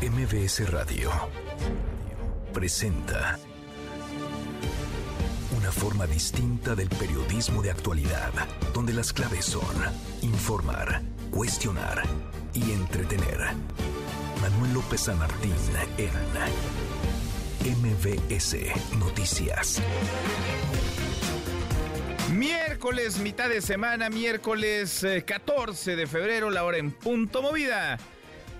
MBS Radio presenta una forma distinta del periodismo de actualidad, donde las claves son informar, cuestionar y entretener. Manuel López San Martín en MBS Noticias. Miércoles, mitad de semana, miércoles 14 eh, de febrero, la hora en punto movida.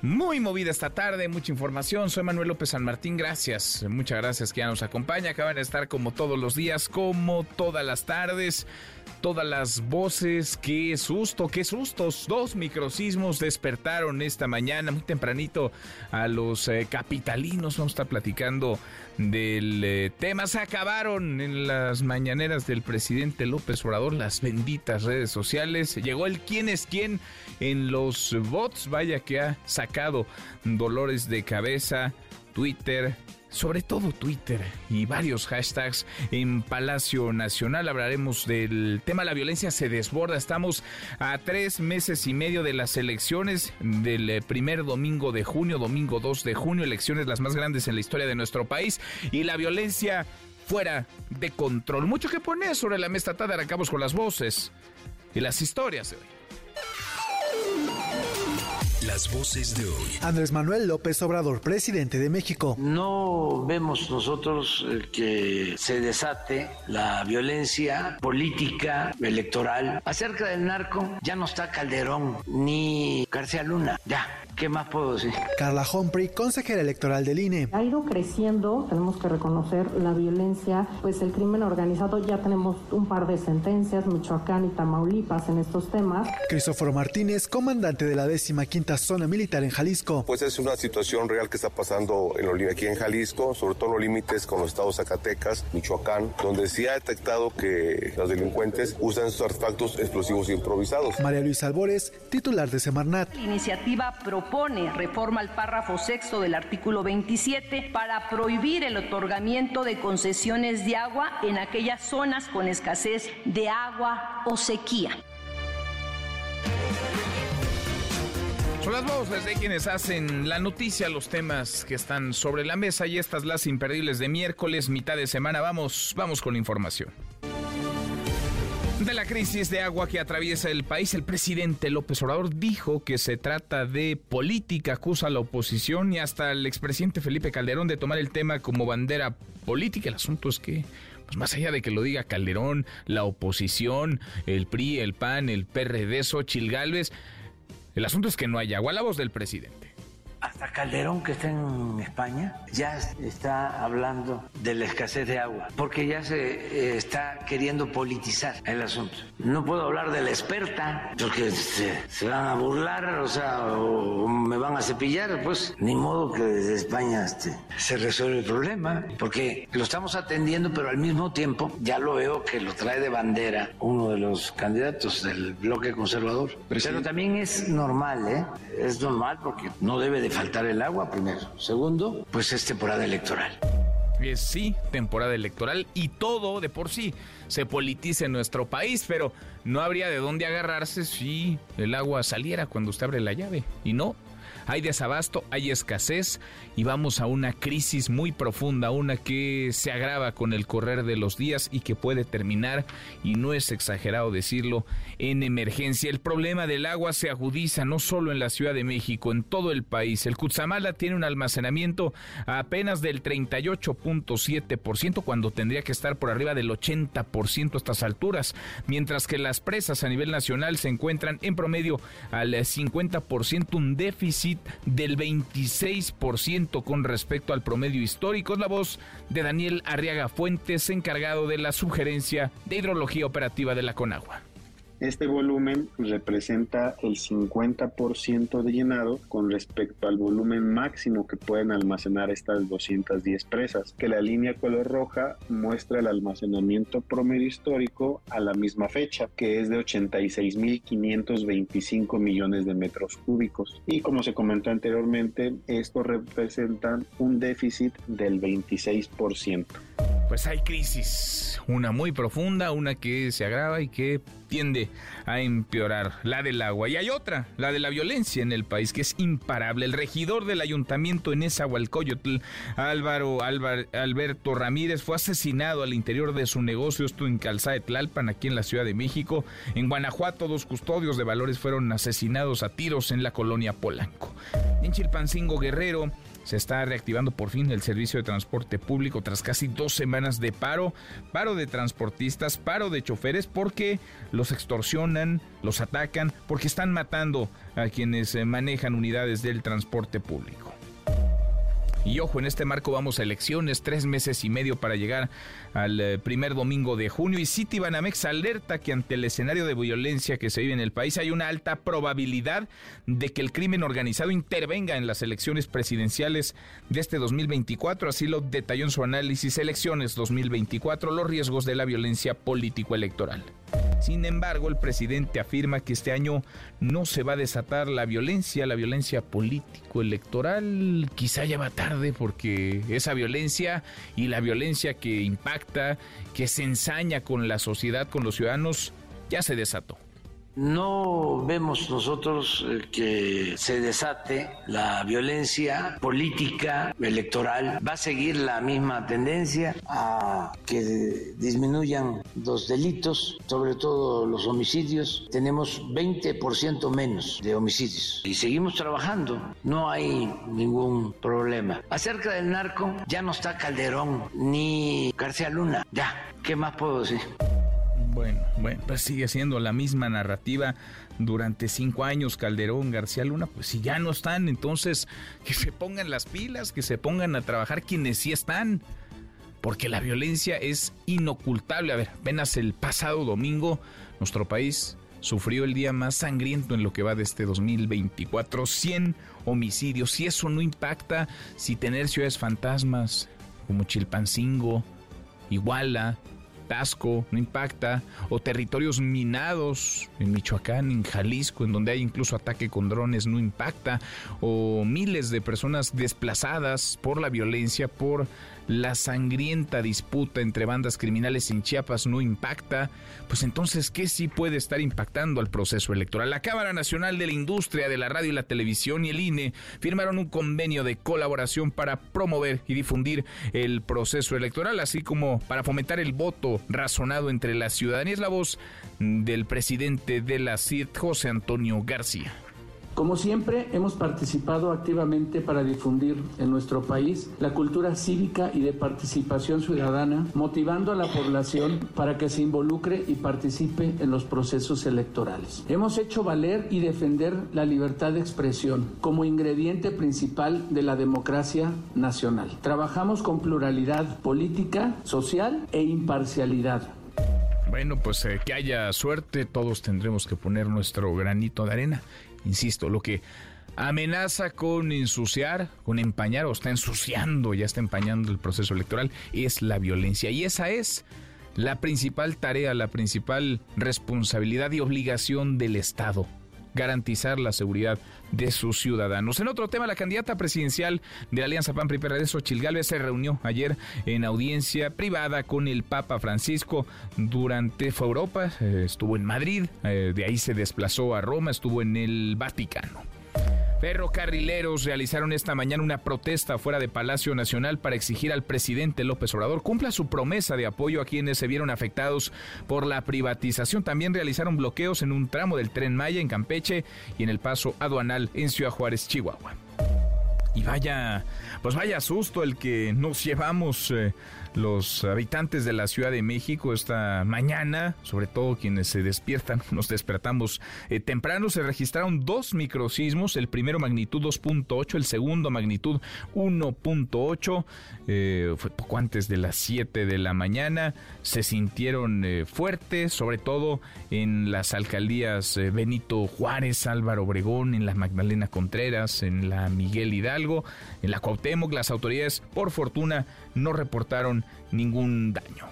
Muy movida esta tarde, mucha información. Soy Manuel López San Martín, gracias. Muchas gracias que ya nos acompaña. Acaban de estar como todos los días, como todas las tardes todas las voces. Qué susto, qué sustos. Dos microsismos despertaron esta mañana muy tempranito a los eh, capitalinos. Vamos a estar platicando del eh, tema. Se acabaron en las mañaneras del presidente López Obrador las benditas redes sociales. Llegó el quién es quién en los bots. Vaya que ha sacado dolores de cabeza. Twitter, sobre todo Twitter y varios hashtags en Palacio Nacional. Hablaremos del tema la violencia se desborda. Estamos a tres meses y medio de las elecciones del eh, primer domingo de junio, domingo 2 de junio, elecciones las más grandes en la historia de nuestro país y la violencia fuera de control. Mucho que poner sobre la mesa. Tarde arrancamos con las voces y las historias de hoy. Las voces de hoy. Andrés Manuel López Obrador, presidente de México. No vemos nosotros eh, que se desate la violencia política, electoral. Acerca del narco, ya no está Calderón ni García Luna. Ya, ¿Qué más puedo decir? Carla Humphrey, consejera electoral del INE. Ha ido creciendo, tenemos que reconocer la violencia, pues el crimen organizado, ya tenemos un par de sentencias, Michoacán y Tamaulipas en estos temas. Cristóforo Martínez, comandante de la décima quinta zona militar en Jalisco. Pues es una situación real que está pasando en aquí en Jalisco, sobre todo en los límites con los estados Zacatecas, Michoacán, donde se ha detectado que los delincuentes usan estos artefactos explosivos improvisados. María Luisa Albores, titular de Semarnat. La iniciativa propone reforma al párrafo sexto del artículo 27 para prohibir el otorgamiento de concesiones de agua en aquellas zonas con escasez de agua o sequía. Son las voces de quienes hacen la noticia, los temas que están sobre la mesa y estas las imperdibles de miércoles, mitad de semana. Vamos, vamos con la información. De la crisis de agua que atraviesa el país, el presidente López Obrador dijo que se trata de política, acusa a la oposición y hasta el expresidente Felipe Calderón de tomar el tema como bandera política. El asunto es que pues más allá de que lo diga Calderón, la oposición, el PRI, el PAN, el PRD, Xochil Gálvez, el asunto es que no hay agua. La voz del presidente. Hasta Calderón, que está en España, ya está hablando de la escasez de agua, porque ya se eh, está queriendo politizar el asunto. No puedo hablar de la experta, porque se, van a burlar, o sea, o me van a cepillar, pues ni modo que desde España este, se resuelve el problema, porque lo estamos atendiendo, pero al mismo tiempo ya lo veo que lo trae de bandera uno de los candidatos del bloque conservador. Pero también es normal, ¿eh? Es normal porque no debe de faltar el agua, primero. Segundo, pues es temporada electoral. Sí, temporada electoral y todo de por sí se politiza en nuestro país, pero no habría de dónde agarrarse si el agua saliera cuando usted abre la llave. Y no, hay desabasto, hay escasez y vamos a una crisis muy profunda, una que se agrava con el correr de los días y que puede terminar, y no es exagerado decirlo, en emergencia. El problema del agua se agudiza no solo en la Ciudad de México, en todo el país. El Cutzamala tiene un almacenamiento apenas del 38.7% cuando tendría que estar por arriba del 80% a estas alturas, mientras que las presas a nivel nacional se encuentran en promedio al 50%, un déficit del 26% con respecto al promedio histórico. Es la voz de Daniel Arriaga Fuentes, encargado de la sugerencia de hidrología operativa de la Conagua. Este volumen representa el 50% de llenado con respecto al volumen máximo que pueden almacenar estas 210 presas, que la línea color roja muestra el almacenamiento promedio histórico a la misma fecha, que es de 86.525 millones de metros cúbicos. Y como se comentó anteriormente, esto representa un déficit del 26%. pues hay crisis, una muy profunda, una que se agrava y que tiende a empeorar, la del agua. Y hay otra, la de la violencia en el país, que es imparable. El regidor del ayuntamiento en Esahualcoyotl, Álvaro Alberto Ramírez, fue asesinado al interior de su negocio, esto en Calzada Tlalpan, aquí en la Ciudad de México. En Guanajuato, dos custodios de valores fueron asesinados a tiros en la colonia Polanco. En Chilpancingo Guerrero, se está reactivando por fin el servicio de transporte público tras casi dos semanas de paro, paro de transportistas, paro de choferes porque los extorsionan, los atacan, porque están matando a quienes eh, manejan unidades del transporte público. Y ojo, en este marco vamos a elecciones, tres meses y medio para llegar al eh, primer domingo de junio. Y Citibanamex alerta que ante el escenario de violencia que se vive en el país hay una alta probabilidad de que el crimen organizado intervenga en las elecciones presidenciales de este 2024. Así lo detalló en su análisis Elecciones 2024, los riesgos de la violencia político-electoral. Sin embargo, el presidente afirma que este año no se va a desatar la violencia, la violencia político-electoral. Quizá ya va tarde porque esa violencia y la violencia que impacta, que se ensaña con la sociedad, con los ciudadanos, ya se desató. No vemos nosotros eh, que se desate la violencia política electoral. Va a seguir la misma tendencia a que disminuyan los delitos, sobre todo los homicidios. Tenemos 20% menos de homicidios y seguimos trabajando. No hay ningún problema. Acerca del narco, ya no está Calderón ni García Luna. Ya, ¿qué más puedo decir? Bueno, bueno, pues sigue siendo la misma narrativa durante cinco años Calderón, García Luna, pues si ya no están, entonces que se pongan las pilas, que se pongan a trabajar quienes sí están, porque la violencia es inocultable. A ver, apenas el pasado domingo nuestro país sufrió el día más sangriento en lo que va de este 2024, 100 homicidios. Si eso no impacta, si tener ciudades fantasmas como Chilpancingo, Iguala, Tasco, no impacta, o territorios minados en Michoacán, en Jalisco, en donde hay incluso ataque con drones, no impacta, o miles de personas desplazadas por la violencia, por la sangrienta disputa entre bandas criminales en Chiapas no impacta, pues entonces, ¿qué sí puede estar impactando al proceso electoral? La Cámara Nacional de la Industria de la Radio y la Televisión y el INE firmaron un convenio de colaboración para promover y difundir el proceso electoral, así como para fomentar el voto razonado entre la ciudadanía. Es la voz del presidente de la CID, José Antonio García. Como siempre, hemos participado activamente para difundir en nuestro país la cultura cívica y de participación ciudadana, motivando a la población para que se involucre y participe en los procesos electorales. Hemos hecho valer y defender la libertad de expresión como ingrediente principal de la democracia nacional. Trabajamos con pluralidad política, social e imparcialidad. Bueno, pues eh, que haya suerte, todos tendremos que poner nuestro granito de arena insisto, lo que amenaza con ensuciar, con empañar o está ensuciando, ya está empañando el proceso electoral, es la violencia. Y esa es la principal tarea, la principal responsabilidad y obligación del Estado garantizar la seguridad de sus ciudadanos. En otro tema, la candidata presidencial de la Alianza PAN PRI PRD se reunió ayer en audiencia privada con el Papa Francisco durante fue Europa, eh, estuvo en Madrid, eh, de ahí se desplazó a Roma, estuvo en el Vaticano. Ferrocarrileros realizaron esta mañana una protesta fuera de Palacio Nacional para exigir al presidente López Obrador cumpla su promesa de apoyo a quienes se vieron afectados por la privatización. También realizaron bloqueos en un tramo del tren Maya en Campeche y en el paso aduanal en Ciudad Juárez, Chihuahua. Y vaya, pues vaya susto el que nos llevamos eh, los habitantes de la Ciudad de México esta mañana, sobre todo quienes se despiertan, nos despertamos eh, temprano, se registraron dos microsismos, el primero magnitud 2.8, el segundo magnitud 1.8, eh, fue poco antes de las 7 de la mañana, se sintieron eh, fuertes, sobre todo en las alcaldías Benito Juárez, Álvaro Obregón, en la Magdalena Contreras, en la Miguel Hidalgo, en la Cuauhtémoc, las autoridades por fortuna no reportaron ningún daño.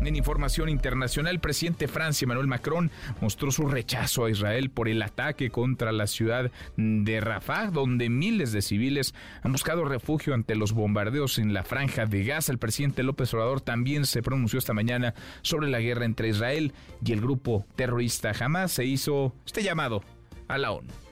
En información internacional, el presidente de Francia, Emmanuel Macron, mostró su rechazo a Israel por el ataque contra la ciudad de Rafah, donde miles de civiles han buscado refugio ante los bombardeos en la franja de Gaza. El presidente López Obrador también se pronunció esta mañana sobre la guerra entre Israel y el grupo terrorista Hamas. Se hizo este llamado a la ONU.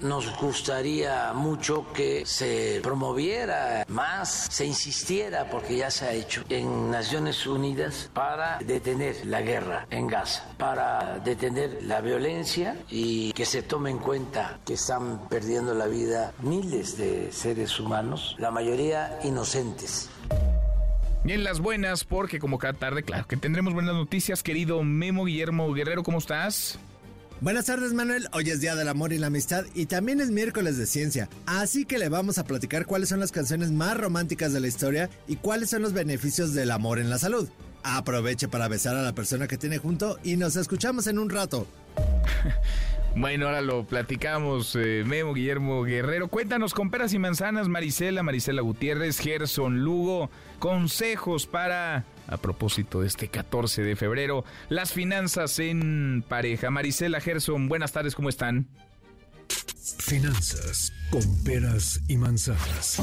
Nos gustaría mucho que se promoviera más, se insistiera, porque ya se ha hecho, en Naciones Unidas para detener la guerra en Gaza, para detener la violencia y que se tome en cuenta que están perdiendo la vida miles de seres humanos, la mayoría inocentes. Bien, las buenas, porque como cada tarde, claro que tendremos buenas noticias, querido Memo Guillermo Guerrero, ¿cómo estás? Buenas tardes Manuel, hoy es Día del Amor y la Amistad y también es miércoles de ciencia, así que le vamos a platicar cuáles son las canciones más románticas de la historia y cuáles son los beneficios del amor en la salud. Aproveche para besar a la persona que tiene junto y nos escuchamos en un rato. Bueno, ahora lo platicamos, eh, Memo Guillermo Guerrero. Cuéntanos con peras y manzanas, Marisela, Marisela Gutiérrez, Gerson Lugo, consejos para, a propósito de este 14 de febrero, las finanzas en pareja. Marisela, Gerson, buenas tardes, ¿cómo están? Finanzas con peras y manzanas.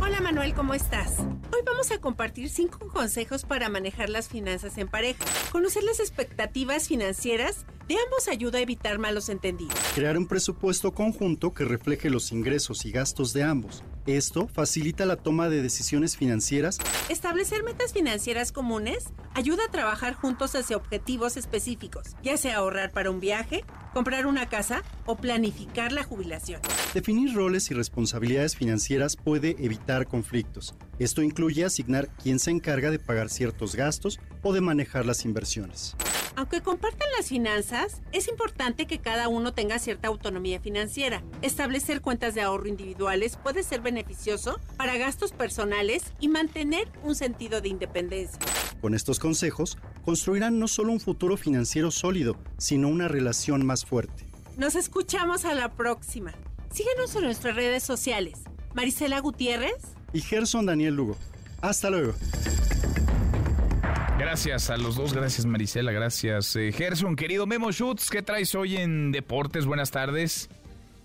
Hola Manuel, ¿cómo estás? Hoy vamos a compartir cinco consejos para manejar las finanzas en pareja. Conocer las expectativas financieras de ambos ayuda a evitar malos entendidos. Crear un presupuesto conjunto que refleje los ingresos y gastos de ambos. Esto facilita la toma de decisiones financieras. Establecer metas financieras comunes ayuda a trabajar juntos hacia objetivos específicos, ya sea ahorrar para un viaje, comprar una casa o planificar la jubilación. Definir roles y responsabilidades financieras puede evitar conflictos. Esto incluye asignar quién se encarga de pagar ciertos gastos o de manejar las inversiones. Aunque compartan las finanzas, es importante que cada uno tenga cierta autonomía financiera. Establecer cuentas de ahorro individuales puede ser beneficioso para gastos personales y mantener un sentido de independencia. Con estos consejos, construirán no solo un futuro financiero sólido, sino una relación más fuerte. Nos escuchamos a la próxima. Síguenos en nuestras redes sociales. Marisela Gutiérrez y Gerson Daniel Lugo. Hasta luego. Gracias a los dos, gracias Marisela, gracias eh, Gerson. Querido Memo Schutz, ¿qué traes hoy en Deportes? Buenas tardes.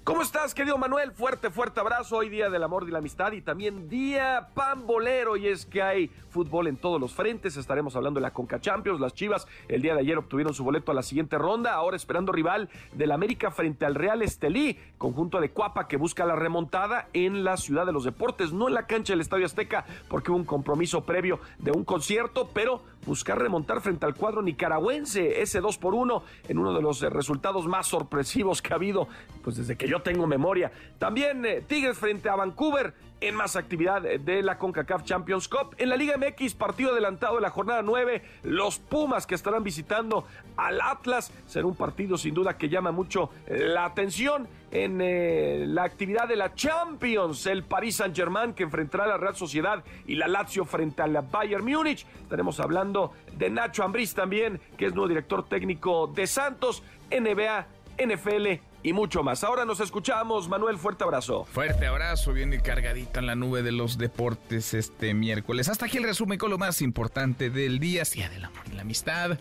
¿Cómo estás, querido Manuel? Fuerte, fuerte abrazo. Hoy día del amor y la amistad y también día pambolero. Y es que hay fútbol en todos los frentes. Estaremos hablando de la Conca Champions. Las Chivas el día de ayer obtuvieron su boleto a la siguiente ronda. Ahora esperando rival del América frente al Real Estelí, conjunto de Cuapa que busca la remontada en la ciudad de los deportes, no en la cancha del Estadio Azteca, porque hubo un compromiso previo de un concierto, pero buscar remontar frente al cuadro nicaragüense, ese 2 por 1 en uno de los eh, resultados más sorpresivos que ha habido, pues desde que yo tengo memoria. También eh, Tigres frente a Vancouver en más actividad de la CONCACAF Champions Cup. En la Liga MX, partido adelantado de la jornada 9, los Pumas que estarán visitando al Atlas. Será un partido sin duda que llama mucho la atención en eh, la actividad de la Champions. El Paris Saint-Germain que enfrentará a la Real Sociedad y la Lazio frente a la Bayern Múnich. Estaremos hablando de Nacho Ambriz también, que es nuevo director técnico de Santos, NBA, NFL y mucho más. Ahora nos escuchamos, Manuel, fuerte abrazo. Fuerte abrazo, viene cargadita en la nube de los deportes este miércoles. Hasta aquí el resumen con lo más importante del día, Día del Amor y la Amistad.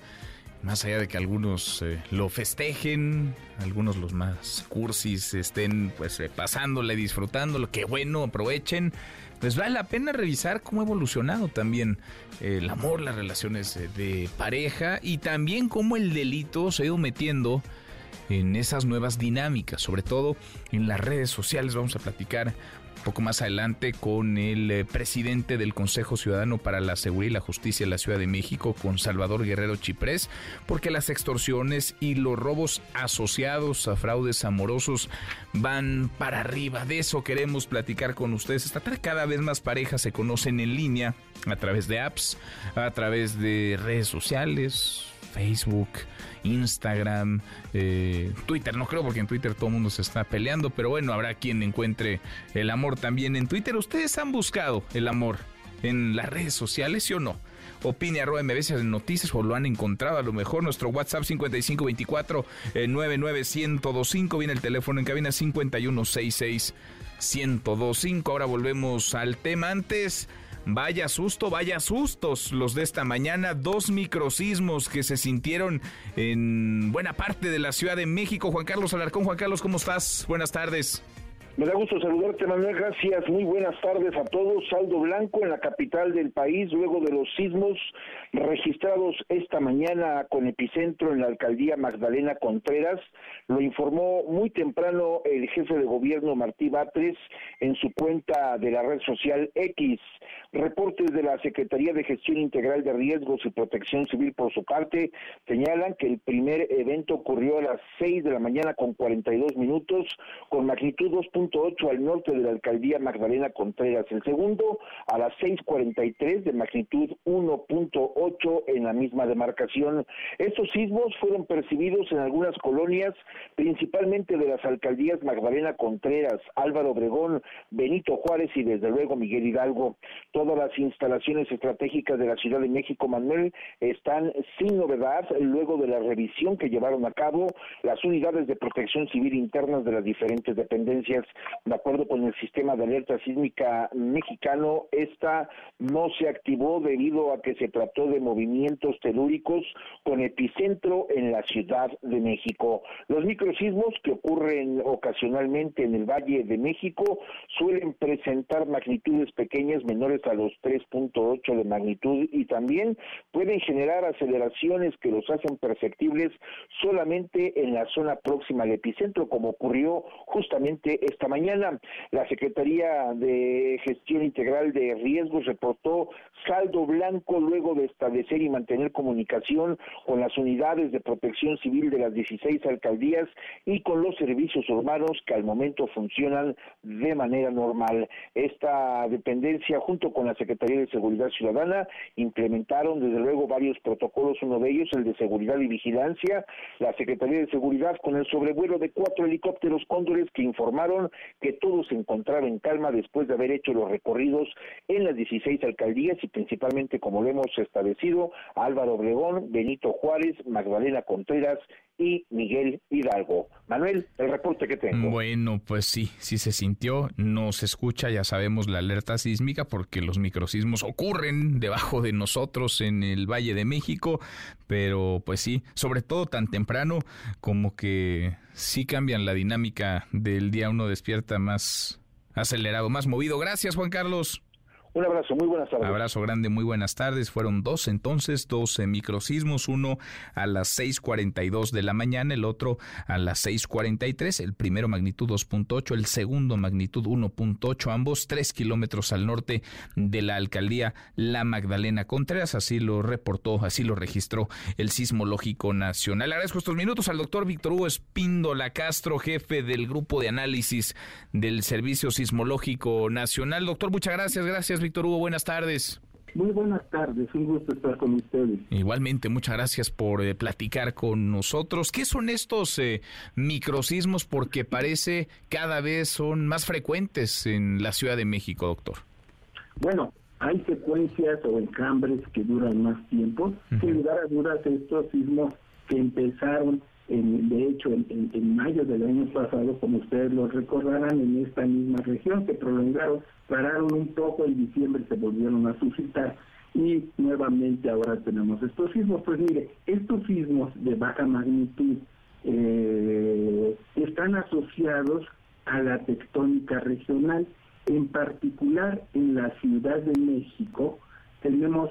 Más allá de que algunos eh, lo festejen, algunos los más cursis estén pues eh, pasándole, disfrutándolo, que bueno, aprovechen. Pues vale la pena revisar cómo ha evolucionado también el amor, las relaciones eh, de pareja y también cómo el delito se ha ido metiendo en esas nuevas dinámicas, sobre todo en las redes sociales. Vamos a platicar poco más adelante con el eh, presidente del Consejo Ciudadano para la Seguridad y la Justicia de la Ciudad de México, con Salvador Guerrero Chiprés, porque las extorsiones y los robos asociados a fraudes amorosos van para arriba. De eso queremos platicar con ustedes. Esta tarde cada vez más parejas se conocen en línea a través de apps, a través de redes sociales, Facebook, Instagram, eh, Twitter, no creo porque en Twitter todo el mundo se está peleando, pero bueno, habrá quien encuentre el amor también en Twitter. ¿Ustedes han buscado el amor en las redes sociales, sí o no? Opine arroba en noticias o lo han encontrado a lo mejor. Nuestro WhatsApp 5524 eh, 99125. Viene el teléfono en cabina 5166 1025. Ahora volvemos al tema. Antes vaya susto, vaya sustos los de esta mañana. Dos microsismos que se sintieron en buena parte de la Ciudad de México. Juan Carlos Alarcón, Juan Carlos, ¿cómo estás? Buenas tardes. Me da gusto saludarte, Manuel. Gracias. Muy buenas tardes a todos. Saldo blanco en la capital del país luego de los sismos registrados esta mañana con epicentro en la alcaldía Magdalena Contreras. Lo informó muy temprano el jefe de gobierno Martí Batres en su cuenta de la red social X. Reportes de la Secretaría de Gestión Integral de Riesgos y Protección Civil por su parte señalan que el primer evento ocurrió a las 6 de la mañana con 42 minutos con magnitud 2.8 al norte de la alcaldía Magdalena Contreras. El segundo a las 6.43 de magnitud 1.8 en la misma demarcación. Estos sismos fueron percibidos en algunas colonias, principalmente de las alcaldías Magdalena Contreras, Álvaro Obregón, Benito Juárez y desde luego Miguel Hidalgo todas las instalaciones estratégicas de la Ciudad de México, Manuel, están sin novedad luego de la revisión que llevaron a cabo las unidades de protección civil internas de las diferentes dependencias. De acuerdo con el sistema de alerta sísmica mexicano, esta no se activó debido a que se trató de movimientos telúricos con epicentro en la Ciudad de México. Los microsismos que ocurren ocasionalmente en el Valle de México suelen presentar magnitudes pequeñas menores a los 3.8 de magnitud y también pueden generar aceleraciones que los hacen perceptibles solamente en la zona próxima al epicentro, como ocurrió justamente esta mañana. La Secretaría de Gestión Integral de Riesgos reportó saldo blanco luego de establecer y mantener comunicación con las unidades de protección civil de las 16 alcaldías y con los servicios urbanos que al momento funcionan de manera normal. Esta dependencia junto con la Secretaría de Seguridad Ciudadana implementaron desde luego varios protocolos, uno de ellos el de seguridad y vigilancia, la Secretaría de Seguridad con el sobrevuelo de cuatro helicópteros cóndores que informaron que todo se encontraba en calma después de haber hecho los recorridos en las 16 alcaldías y principalmente como lo hemos establecido, Álvaro Obregón, Benito Juárez, Magdalena Contreras y Miguel Hidalgo. Manuel, el reporte que tengo. Bueno, pues sí, sí se sintió, no se escucha, ya sabemos la alerta sísmica porque los microsismos ocurren debajo de nosotros en el Valle de México, pero pues sí, sobre todo tan temprano como que sí cambian la dinámica del día uno despierta más acelerado, más movido. Gracias, Juan Carlos. Un abrazo, muy buenas tardes. Abrazo grande, muy buenas tardes. Fueron dos entonces, dos microsismos, uno a las 6.42 de la mañana, el otro a las 6.43, el primero magnitud 2.8, el segundo magnitud 1.8, ambos tres kilómetros al norte de la alcaldía La Magdalena Contreras, así lo reportó, así lo registró el Sismológico Nacional. Le agradezco estos minutos al doctor Víctor Hugo Espíndola Castro, jefe del grupo de análisis del Servicio Sismológico Nacional. Doctor, muchas gracias, gracias Víctor Hugo, buenas tardes. Muy buenas tardes, un gusto estar con ustedes. Igualmente, muchas gracias por eh, platicar con nosotros. ¿Qué son estos eh, microsismos? Porque parece cada vez son más frecuentes en la Ciudad de México, doctor. Bueno, hay secuencias o encambres que duran más tiempo. Sin lugar a dudas, estos sismos que empezaron de hecho, en, mayo del año pasado, como ustedes lo recordarán, en esta misma región se prolongaron, pararon un poco, en diciembre se volvieron a suscitar y nuevamente ahora tenemos estos sismos. Pues mire, estos sismos de baja magnitud eh, están asociados a la tectónica regional, en particular en la Ciudad de México tenemos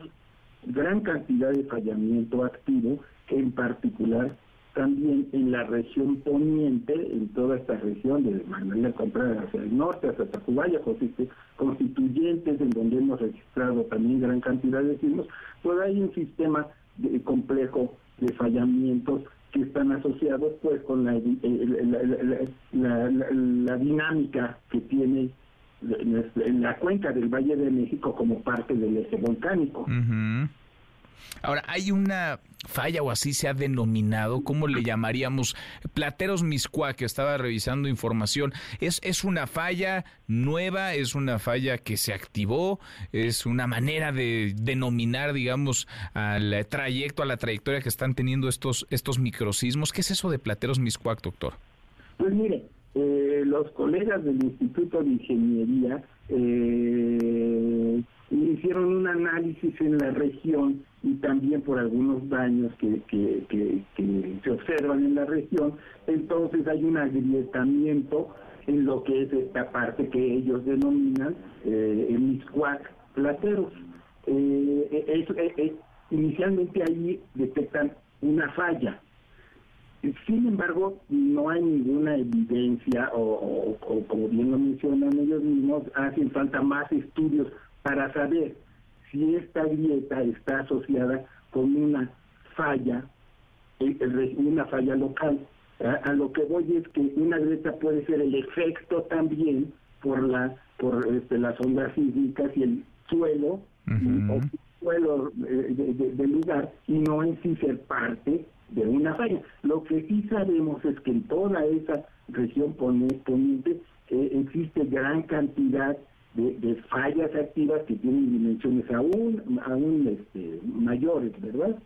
gran cantidad de fallamiento activo, en particular también en la región poniente, en toda esta región de Magdalena Contreras hacia el norte, hacia Tacubaya, constituyentes, en donde hemos registrado también gran cantidad de sismos, pues hay un sistema complejo de fallamientos que están asociados pues con la, dinámica que tiene en la cuenca del Valle de México como parte del eje volcánico. Ahora, hay una falla o así se ha denominado, ¿cómo le llamaríamos? Plateros Miscuá, que estaba revisando información. ¿Es, ¿Es una falla nueva? ¿Es una falla que se activó? ¿Es una manera de denominar, digamos, al trayecto, a la trayectoria que están teniendo estos, estos microsismos? ¿Qué es eso de Plateros Miscuac, doctor? Pues mire, eh, los colegas del Instituto de Ingeniería eh, hicieron un análisis en la región y también por algunos daños que, que, se observan en la región, entonces hay un agrietamiento en lo que es esta parte que ellos denominan eh, Miscuac plateros. Eh, eh, inicialmente ahí detectan una falla. Sin embargo, no hay ninguna evidencia o, como bien lo mencionan ellos mismos, hacen falta más estudios para saber si esta grieta está asociada con una falla, una falla local. A, lo que voy es que una grieta puede ser el efecto también por la por este, las ondas sísmicas y el suelo, o suelo eh, del lugar, y no en sí ser parte de una falla. Lo que sí sabemos es que en toda esa región poniente eh, existe gran cantidad de, fallas activas que tienen dimensiones aún, aún este, mayores, ¿verdad?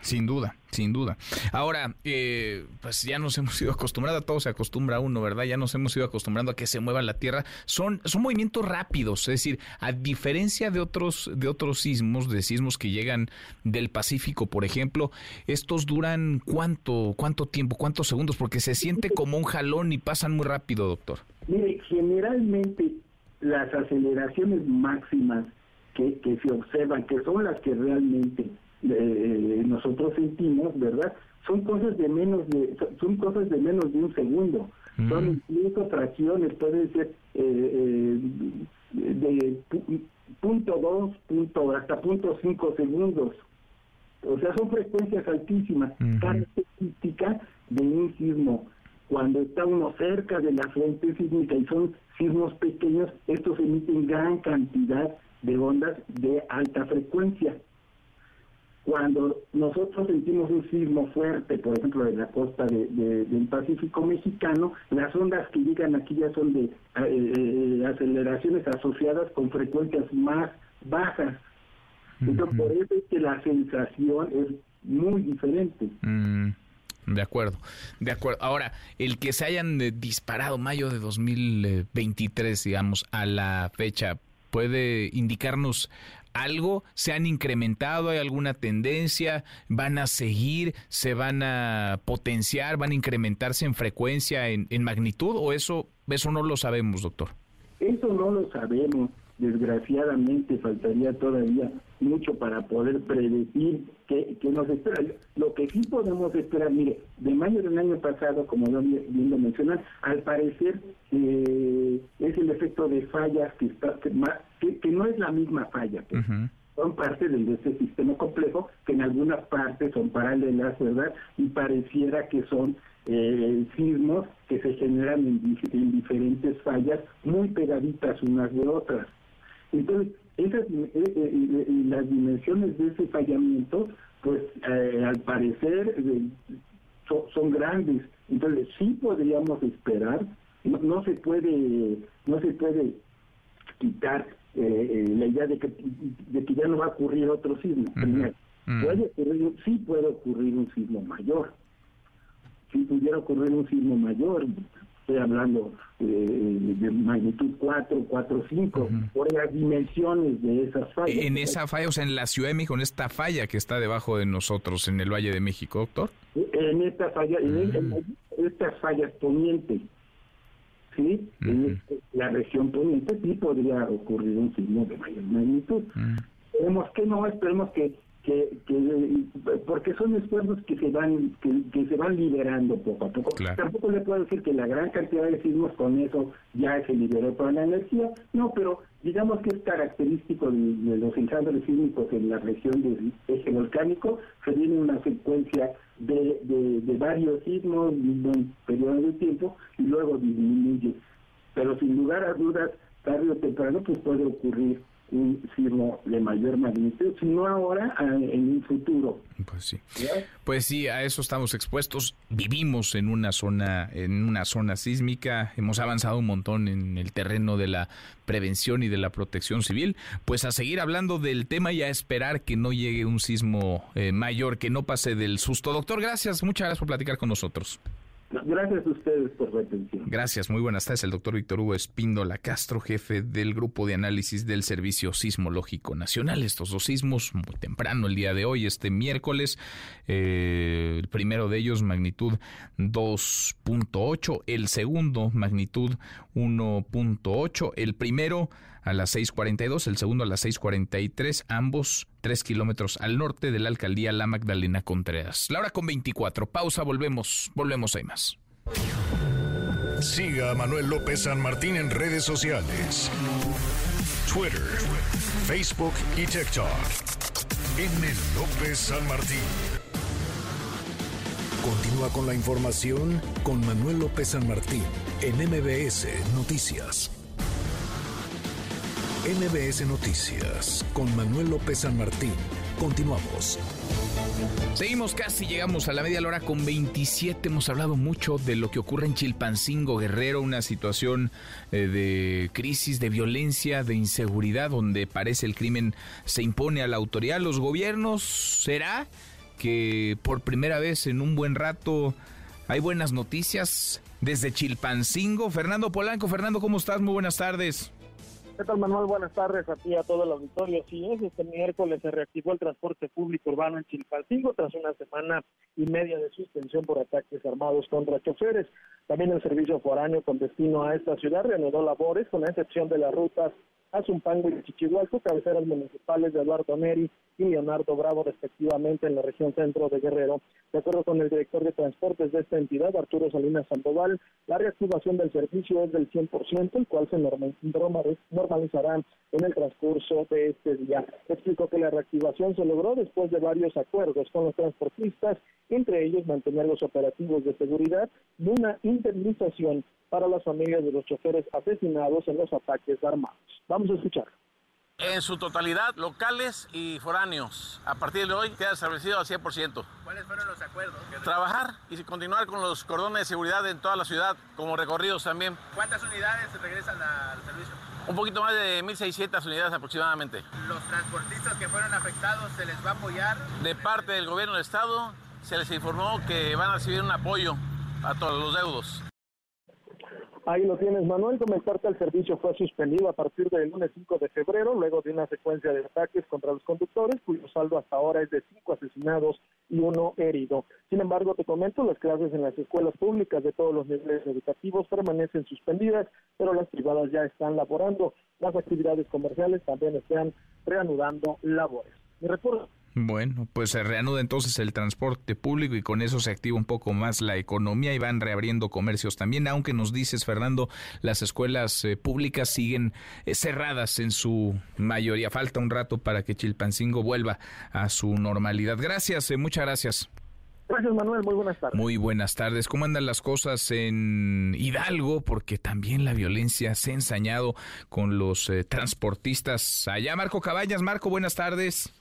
Sin duda, sin duda. Ahora, eh, pues ya nos hemos ido acostumbrando, a todo se acostumbra a uno, ¿verdad? Ya nos hemos ido acostumbrando a que se mueva la Tierra. Son, son movimientos rápidos, es decir, a diferencia de otros, de otros sismos, de sismos que llegan del Pacífico, por ejemplo, estos duran cuánto, cuánto tiempo, cuántos segundos, porque se siente como un jalón y pasan muy rápido, doctor. Mire, generalmente las aceleraciones máximas que, se observan, que son las que realmente eh, nosotros sentimos, ¿verdad? Son cosas de menos de son cosas de menos de un segundo. Son incluso fracciones, pueden ser eh, eh, de punto dos, punto hasta punto cinco segundos. O sea, son frecuencias altísimas, características de un sismo cuando está uno cerca de la fuente sísmica y son sismos pequeños, estos emiten gran cantidad de ondas de alta frecuencia. Cuando nosotros sentimos un sismo fuerte, por ejemplo, en la costa del Pacífico mexicano, las ondas que llegan aquí ya son de eh, eh, aceleraciones asociadas con frecuencias más bajas. Entonces, por eso es que la sensación es muy diferente. Mm. De acuerdo, de acuerdo. Ahora, el que se hayan disparado mayo de 2023, digamos, a la fecha, ¿puede indicarnos algo? ¿Se han incrementado? ¿Hay alguna tendencia? ¿Van a seguir? ¿Se van a potenciar? ¿Van a incrementarse en frecuencia, en, en magnitud? ¿O eso, eso no lo sabemos, doctor? Eso no lo sabemos desgraciadamente faltaría todavía mucho para poder predecir qué, nos espera. Lo que sí podemos esperar, mire, de mayo del año pasado, como yo bien lo mencionan, al parecer eh, es el efecto de fallas que, está, que, no es la misma falla. Pues. Son parte de este sistema complejo que en algunas partes son paralelas, ¿verdad? Y pareciera que son eh, sismos que se generan en diferentes fallas muy pegaditas unas de otras. Entonces, esas, eh, eh, eh, las dimensiones de ese fallamiento, pues al parecer son grandes. Entonces, sí podríamos esperar, no, se puede, no se puede quitar la idea de que, de que ya no va a ocurrir otro sismo. puede ocurrir, sí puede ocurrir un sismo mayor. Si pudiera ocurrir un sismo mayor, estoy hablando eh, de magnitud 4, 4, 5, por las dimensiones de esas fallas. En esa falla, o sea, en la Ciudad de México, en esta falla que está debajo de nosotros, en el Valle de México, doctor. En esta falla, en, estas fallas poniente, ¿sí? En la región poniente sí podría ocurrir un signo de mayor magnitud. Esperemos que no, esperemos que que, porque son esfuerzos que se van que, se van liberando poco a poco. Tampoco le puedo decir que la gran cantidad de sismos con eso ya se liberó toda la energía, no, pero digamos que es característico de, los enjambres sísmicos en la región del eje volcánico, se viene una secuencia de, de, varios sismos en un periodo de tiempo y luego disminuye. Pero sin lugar a dudas, tarde o temprano pues puede ocurrir un sismo de mayor magnitud, sino ahora en un futuro. Pues sí. Pues sí, a eso estamos expuestos. Vivimos en una zona en una zona sísmica, hemos avanzado un montón en el terreno de la prevención y de la protección civil, pues a seguir hablando del tema y a esperar que no llegue un sismo eh, mayor, que no pase del susto. Doctor, gracias, muchas gracias por platicar con nosotros. Gracias a ustedes por la atención. Gracias, muy buenas tardes. El doctor Víctor Hugo Espíndola Castro, jefe del Grupo de Análisis del Servicio Sismológico Nacional. Estos dos sismos muy temprano el día de hoy, este miércoles. Eh, el primero de ellos, magnitud 2.8. El segundo, magnitud 1.8. El primero a las 6.42, el segundo a las 6.43, ambos 3 kilómetros al norte de la alcaldía La Magdalena Contreras. La hora con 24, pausa, volvemos, volvemos, hay más. Siga a Manuel López San Martín en redes sociales. Twitter, Facebook y TikTok. M. López San Martín. Continúa con la información con Manuel López San Martín en MBS Noticias. MBS Noticias con Manuel López San Martín. Continuamos. Seguimos casi, llegamos a la media hora con 27. Hemos hablado mucho de lo que ocurre en Chilpancingo, Guerrero, una situación eh, de crisis, de violencia, de inseguridad, donde parece el crimen se impone a la autoridad. Los gobiernos, ¿será que por primera vez en un buen rato hay buenas noticias desde Chilpancingo? Fernando Polanco, Fernando, ¿cómo estás? Muy buenas tardes. ¿Qué Manuel? Buenas tardes a ti a todo el auditorio. Este miércoles se reactivó el transporte público urbano en Chilpancingo tras una semana y media de suspensión por ataques armados contra choferes. También el servicio foráneo con destino a esta ciudad reanudó labores, con la excepción de las rutas Azumpango y Chichihualco, cabeceras municipales de Eduardo Neri y Leonardo Bravo, respectivamente, en la región centro de Guerrero. De acuerdo con el director de transportes de esta entidad, Arturo Salinas Sandoval, la reactivación del servicio es del 100%, el cual se normalizará en el transcurso de este día. Explicó que la reactivación se logró después de varios acuerdos con los transportistas, entre ellos mantener los operativos de seguridad y una indemnización para las familias de los choferes asesinados en los ataques armados. Vamos a escuchar. En su totalidad, locales y foráneos. A partir de hoy queda establecido al 100%. ¿Cuáles fueron los acuerdos? Trabajar y continuar con los cordones de seguridad en toda la ciudad, como recorridos también. ¿Cuántas unidades regresan al servicio? Un poquito más de 1.600 unidades aproximadamente. ¿Los transportistas que fueron afectados se les va a apoyar? De parte del gobierno del estado se les informó que van a recibir un apoyo a todos los deudos. Ahí lo tienes, Manuel. Comentarte, el servicio fue suspendido a partir del lunes 5 de febrero, luego de una secuencia de ataques contra los conductores, cuyo saldo hasta ahora es de cinco asesinados y uno herido. Sin embargo, te comento, las clases en las escuelas públicas de todos los niveles educativos permanecen suspendidas, pero las privadas ya están laborando. Las actividades comerciales también están reanudando labores. Mi reporte. Bueno, pues se reanuda entonces el transporte público y con eso se activa un poco más la economía y van reabriendo comercios también, aunque nos dices, Fernando, las escuelas eh, públicas siguen eh, cerradas en su mayoría. Falta un rato para que Chilpancingo vuelva a su normalidad. Gracias, eh, muchas gracias. Gracias, Manuel. Muy buenas tardes. Muy buenas tardes. ¿Cómo andan las cosas en Hidalgo? Porque también la violencia se ha ensañado con los transportistas. Allá, Marco Cabañas. Marco, buenas tardes.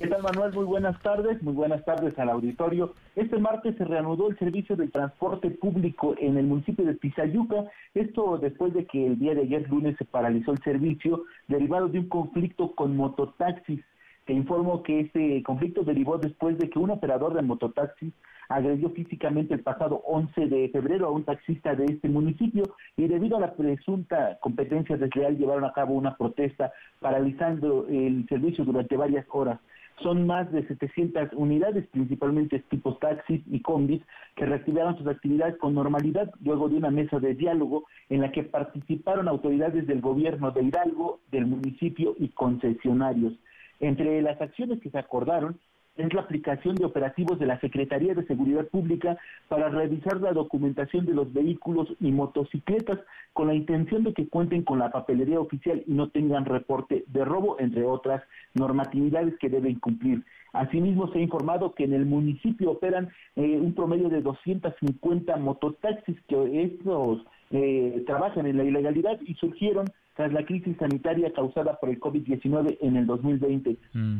¿Qué tal, Manuel? Muy buenas tardes. Muy buenas tardes al auditorio. Este martes se reanudó el servicio del transporte público en el municipio de Pizayuca. Esto después de que el día de ayer lunes se paralizó el servicio derivado de un conflicto con mototaxis. Te informo que este conflicto derivó después de que un operador de mototaxis agredió físicamente el pasado 11 de febrero a un taxista de este municipio y debido a la presunta competencia desleal llevaron a cabo una protesta paralizando el servicio durante varias horas. Son más de 700 unidades, principalmente tipos taxis y combis, que reactivaron sus actividades con normalidad luego de una mesa de diálogo en la que participaron autoridades del gobierno de Hidalgo, del municipio y concesionarios. Entre las acciones que se acordaron es la aplicación de operativos de la Secretaría de Seguridad Pública para revisar la documentación de los vehículos y motocicletas con la intención de que cuenten con la papelería oficial y no tengan reporte de robo, entre otras normatividades que deben cumplir. Asimismo, se ha informado que en el municipio operan eh, un promedio de 250 mototaxis que estos eh, trabajan en la ilegalidad y surgieron tras la crisis sanitaria causada por el COVID-19 en el 2020.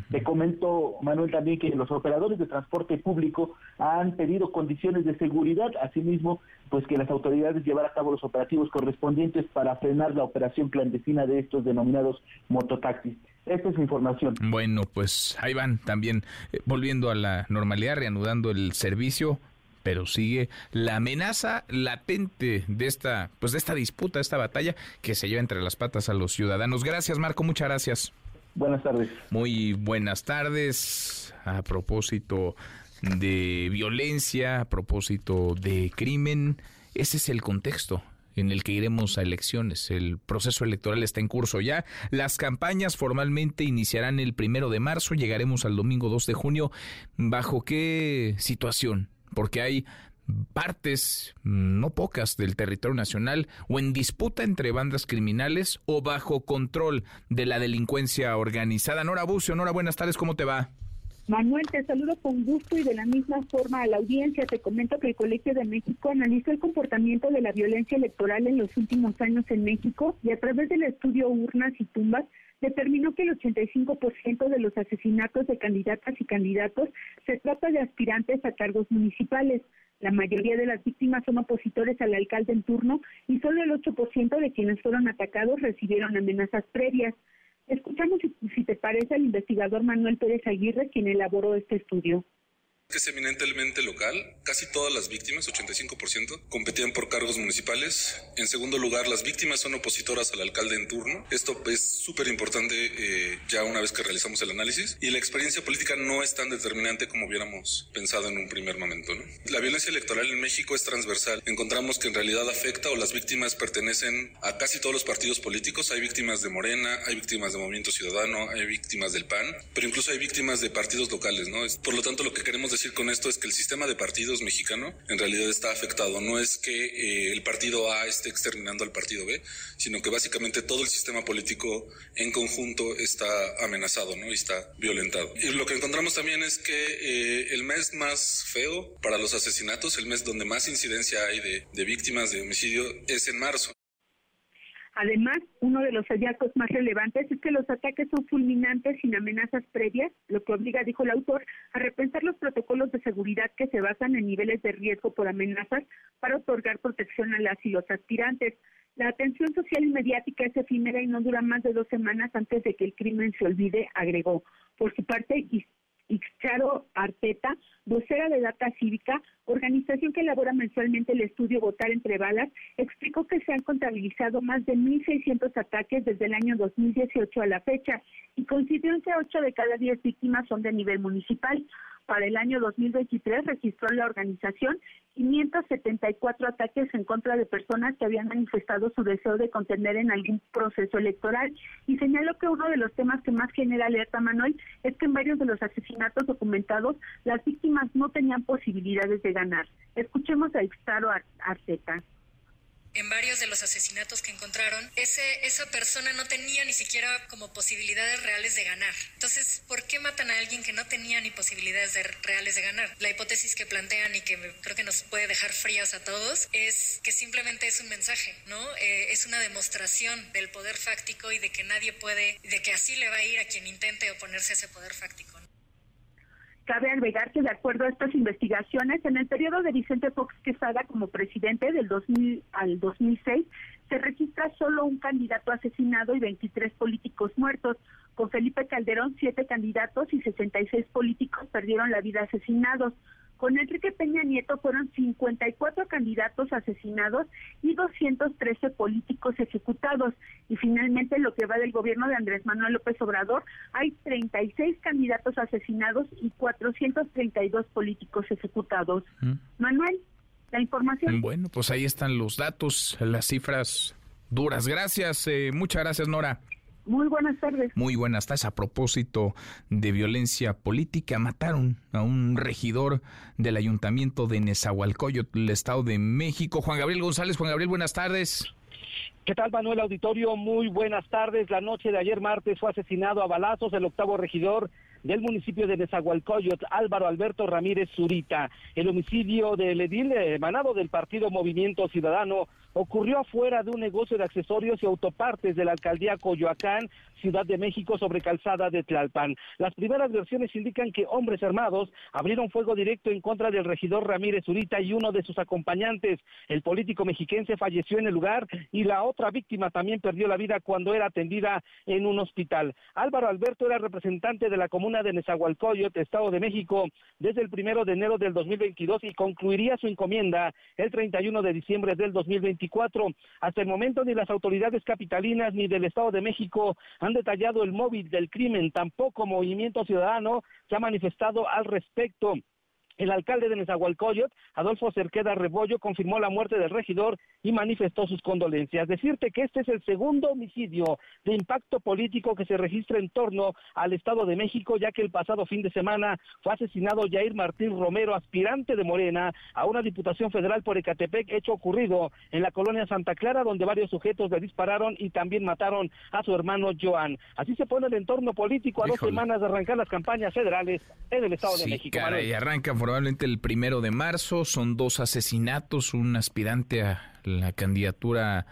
Te comento, Manuel, también que los operadores de transporte público han pedido condiciones de seguridad, asimismo, pues que las autoridades llevar a cabo los operativos correspondientes para frenar la operación clandestina de estos denominados mototaxis. Esta es información. Bueno, pues ahí van también eh, volviendo a la normalidad, reanudando el servicio pero sigue la amenaza latente de esta, pues de esta disputa, esta batalla que se lleva entre las patas a los ciudadanos. Gracias, Marco, muchas gracias. Buenas tardes. Muy buenas tardes. A propósito de violencia, a propósito de crimen, ese es el contexto en el que iremos a elecciones. El proceso electoral está en curso ya. Las campañas formalmente iniciarán el primero de marzo, llegaremos al domingo 2 de junio. ¿Bajo qué situación? Porque hay partes, no pocas, del territorio nacional o en disputa entre bandas criminales o bajo control de la delincuencia organizada. Nora Bucio, Nora, buenas tardes, ¿cómo te va? Manuel, te saludo con gusto y de la misma forma a la audiencia. Te comento que el Colegio de México analizó el comportamiento de la violencia electoral en los últimos años en México y a través del estudio Urnas y Tumbas determinó que el 85% de los asesinatos de candidatas y candidatos se trata de aspirantes a cargos municipales. La mayoría de las víctimas son opositores al alcalde en turno y solo el 8% de quienes fueron atacados recibieron amenazas previas. Escuchamos, si, te parece, al investigador Manuel Pérez Aguirre, quien elaboró este estudio que es eminentemente local. Casi todas las víctimas, 85%, competían por cargos municipales. En segundo lugar, las víctimas son opositoras al alcalde en turno. Esto es súper importante eh, ya una vez que realizamos el análisis. Y la experiencia política no es tan determinante como hubiéramos pensado en un primer momento. ¿no? La violencia electoral en México es transversal. Encontramos que en realidad afecta o las víctimas pertenecen a casi todos los partidos políticos. Hay víctimas de Morena, hay víctimas de Movimiento Ciudadano, hay víctimas del PAN, pero incluso hay víctimas de partidos locales. ¿no? Por lo tanto, lo que queremos decir decir con esto es que el sistema de partidos mexicano en realidad está afectado. No es que eh, el partido A esté exterminando al partido B, sino que básicamente todo el sistema político en conjunto está amenazado ¿no? y está violentado. Y lo que encontramos también es que eh, el mes más feo para los asesinatos, el mes donde más incidencia hay de, de víctimas de homicidio, es en marzo. Además, uno de los hallazgos más relevantes es que los ataques son fulminantes sin amenazas previas, lo que obliga, dijo el autor, a repensar los protocolos de seguridad que se basan en niveles de riesgo por amenazas para otorgar protección a las y los aspirantes. La atención social y mediática es efímera y no dura más de dos semanas antes de que el crimen se olvide, agregó. Por su parte, Ixcharo Arteta, vocera de Data Cívica, organización que elabora mensualmente el estudio Votar entre balas, explicó que se han contabilizado más de 1.600 ataques desde el año 2018 a la fecha y consideró que 8 de cada 10 víctimas son de nivel municipal. Para el año 2023 registró la organización 574 ataques en contra de personas que habían manifestado su deseo de contender en algún proceso electoral y señaló que uno de los temas que más genera alerta, Manuel, es que en varios de los asesinatos documentados las víctimas no tenían posibilidades de ganar. Escuchemos a Ixtaro Arteta en varios de los asesinatos que encontraron, ese, esa persona no tenía ni siquiera como posibilidades reales de ganar. Entonces, ¿por qué matan a alguien que no tenía ni posibilidades de, reales de ganar? La hipótesis que plantean y que creo que nos puede dejar frías a todos es que simplemente es un mensaje, ¿no? Eh, es una demostración del poder fáctico y de que nadie puede, de que así le va a ir a quien intente oponerse a ese poder fáctico. Cabe agregar que de acuerdo a estas investigaciones, en el periodo de Vicente Fox Quesada como presidente del 2000 al 2006, se registra solo un candidato asesinado y 23 políticos muertos. Con Felipe Calderón, siete candidatos y 66 políticos perdieron la vida asesinados. Con Enrique Peña Nieto fueron 54 candidatos asesinados y 213 políticos ejecutados. Y finalmente, lo que va del gobierno de Andrés Manuel López Obrador, hay 36 candidatos asesinados y 432 políticos ejecutados. Mm. Manuel, la información. Bueno, pues ahí están los datos, las cifras duras. Gracias, eh, muchas gracias, Nora. Muy buenas tardes. Muy buenas tardes. A propósito de violencia política, mataron a un regidor del ayuntamiento de Nezahualcóyotl, el Estado de México. Juan Gabriel González. Juan Gabriel, buenas tardes. ¿Qué tal, Manuel Auditorio? Muy buenas tardes. La noche de ayer martes fue asesinado a balazos el octavo regidor del municipio de Nezahualcóyotl, Álvaro Alberto Ramírez Zurita. El homicidio del edil emanado del partido Movimiento Ciudadano ocurrió afuera de un negocio de accesorios y autopartes de la alcaldía Coyoacán, Ciudad de México, sobre calzada de Tlalpan. Las primeras versiones indican que hombres armados abrieron fuego directo en contra del regidor Ramírez Zurita y uno de sus acompañantes. El político mexiquense falleció en el lugar y la otra víctima también perdió la vida cuando era atendida en un hospital. Álvaro Alberto era representante de la comuna de Nezahualcóyotl, Estado de México, desde el primero de enero del 2022 y concluiría su encomienda el 31 de diciembre del 2024. Hasta el momento ni las autoridades capitalinas ni del Estado de México han detallado el móvil del crimen, tampoco Movimiento Ciudadano se ha manifestado al respecto. El alcalde de Nezahualcóyotl, Adolfo Cerqueda Rebollo, confirmó la muerte del regidor y manifestó sus condolencias. Decirte que este es el segundo homicidio de impacto político que se registra en torno al Estado de México, ya que el pasado fin de semana fue asesinado Jair Martín Romero, aspirante de Morena a una diputación federal por Ecatepec, hecho ocurrido en la colonia Santa Clara, donde varios sujetos le dispararon y también mataron a su hermano Joan. Así se pone el entorno político a dos semanas de arrancar las campañas federales en el Estado de México. y arranca probablemente el primero de marzo. Son dos asesinatos, un aspirante a la candidatura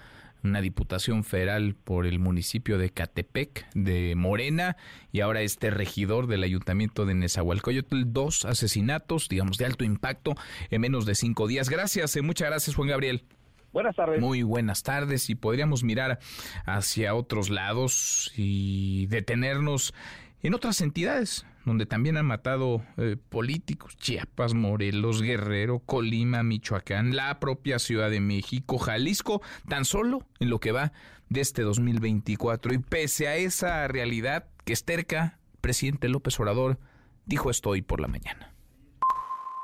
una diputación federal por el municipio de Catepec de Morena y ahora este regidor del ayuntamiento de Nezahualcóyotl, dos asesinatos, digamos, de alto impacto en menos de cinco días. Gracias, eh, muchas gracias Juan Gabriel. Buenas tardes. Muy buenas tardes y podríamos mirar hacia otros lados y detenernos en otras entidades donde también han matado eh, políticos, Chiapas, Morelos, Guerrero, Colima, Michoacán, la propia Ciudad de México, Jalisco, tan solo en lo que va de este 2024. Y pese a esa realidad que es terca, presidente López Obrador dijo esto hoy por la mañana.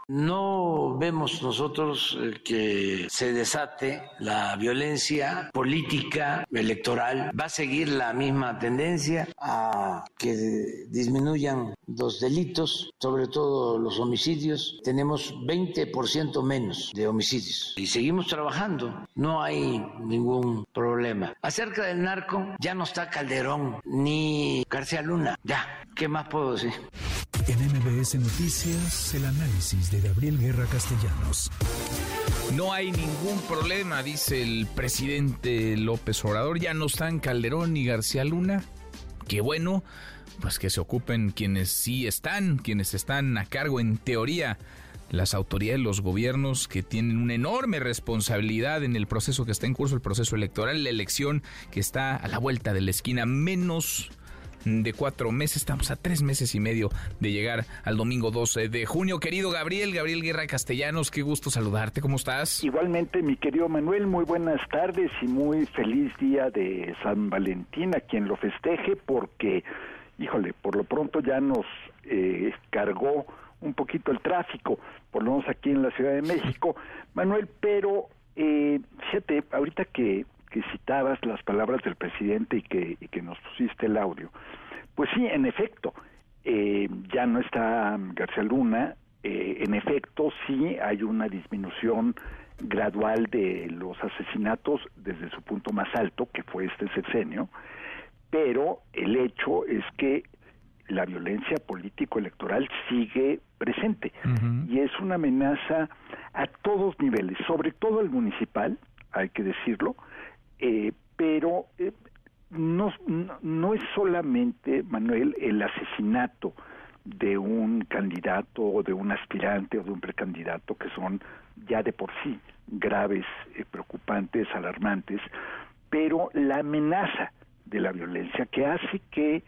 No vemos nosotros eh, que se desate la violencia política electoral. Va a seguir la misma tendencia a que disminuyan los delitos, sobre todo los homicidios. Tenemos 20% menos de homicidios y seguimos trabajando. No hay ningún problema. Acerca del narco, ya no está Calderón ni García Luna. Ya, ¿qué más puedo decir? En MBS Noticias, el análisis de Gabriel Guerra Castellanos. No hay ningún problema, dice el presidente López Obrador. Ya no están Calderón ni García Luna. Qué bueno, pues que se ocupen quienes sí están, quienes están a cargo en teoría las autoridades, los gobiernos que tienen una enorme responsabilidad en el proceso que está en curso, el proceso electoral, la elección que está a la vuelta de la esquina, menos de cuatro meses. Estamos a tres meses y medio de llegar al domingo 12 de junio. Querido Gabriel, Gabriel Guerra Castellanos, qué gusto saludarte. ¿Cómo estás? Igualmente, mi querido Manuel, muy buenas tardes y muy feliz día de San Valentín a quien lo festeje porque, híjole, por lo pronto ya nos eh, cargó un poquito el tráfico, por lo menos aquí en la Ciudad de México. Manuel, pero eh, fíjate, ahorita que que citabas las palabras del presidente y que, que nos pusiste el audio. Pues sí, en efecto, eh, ya no está García Luna, eh, en efecto sí hay una disminución gradual de los asesinatos desde su punto más alto, que fue este sexenio, pero el hecho es que la violencia político-electoral sigue presente y es una amenaza a todos niveles, sobre todo el municipal, hay que decirlo, eh, pero eh, no, no, es solamente, Manuel, el asesinato de un candidato o de un aspirante o de un precandidato que son ya de por sí graves, eh, preocupantes, alarmantes, pero la amenaza de la violencia que hace que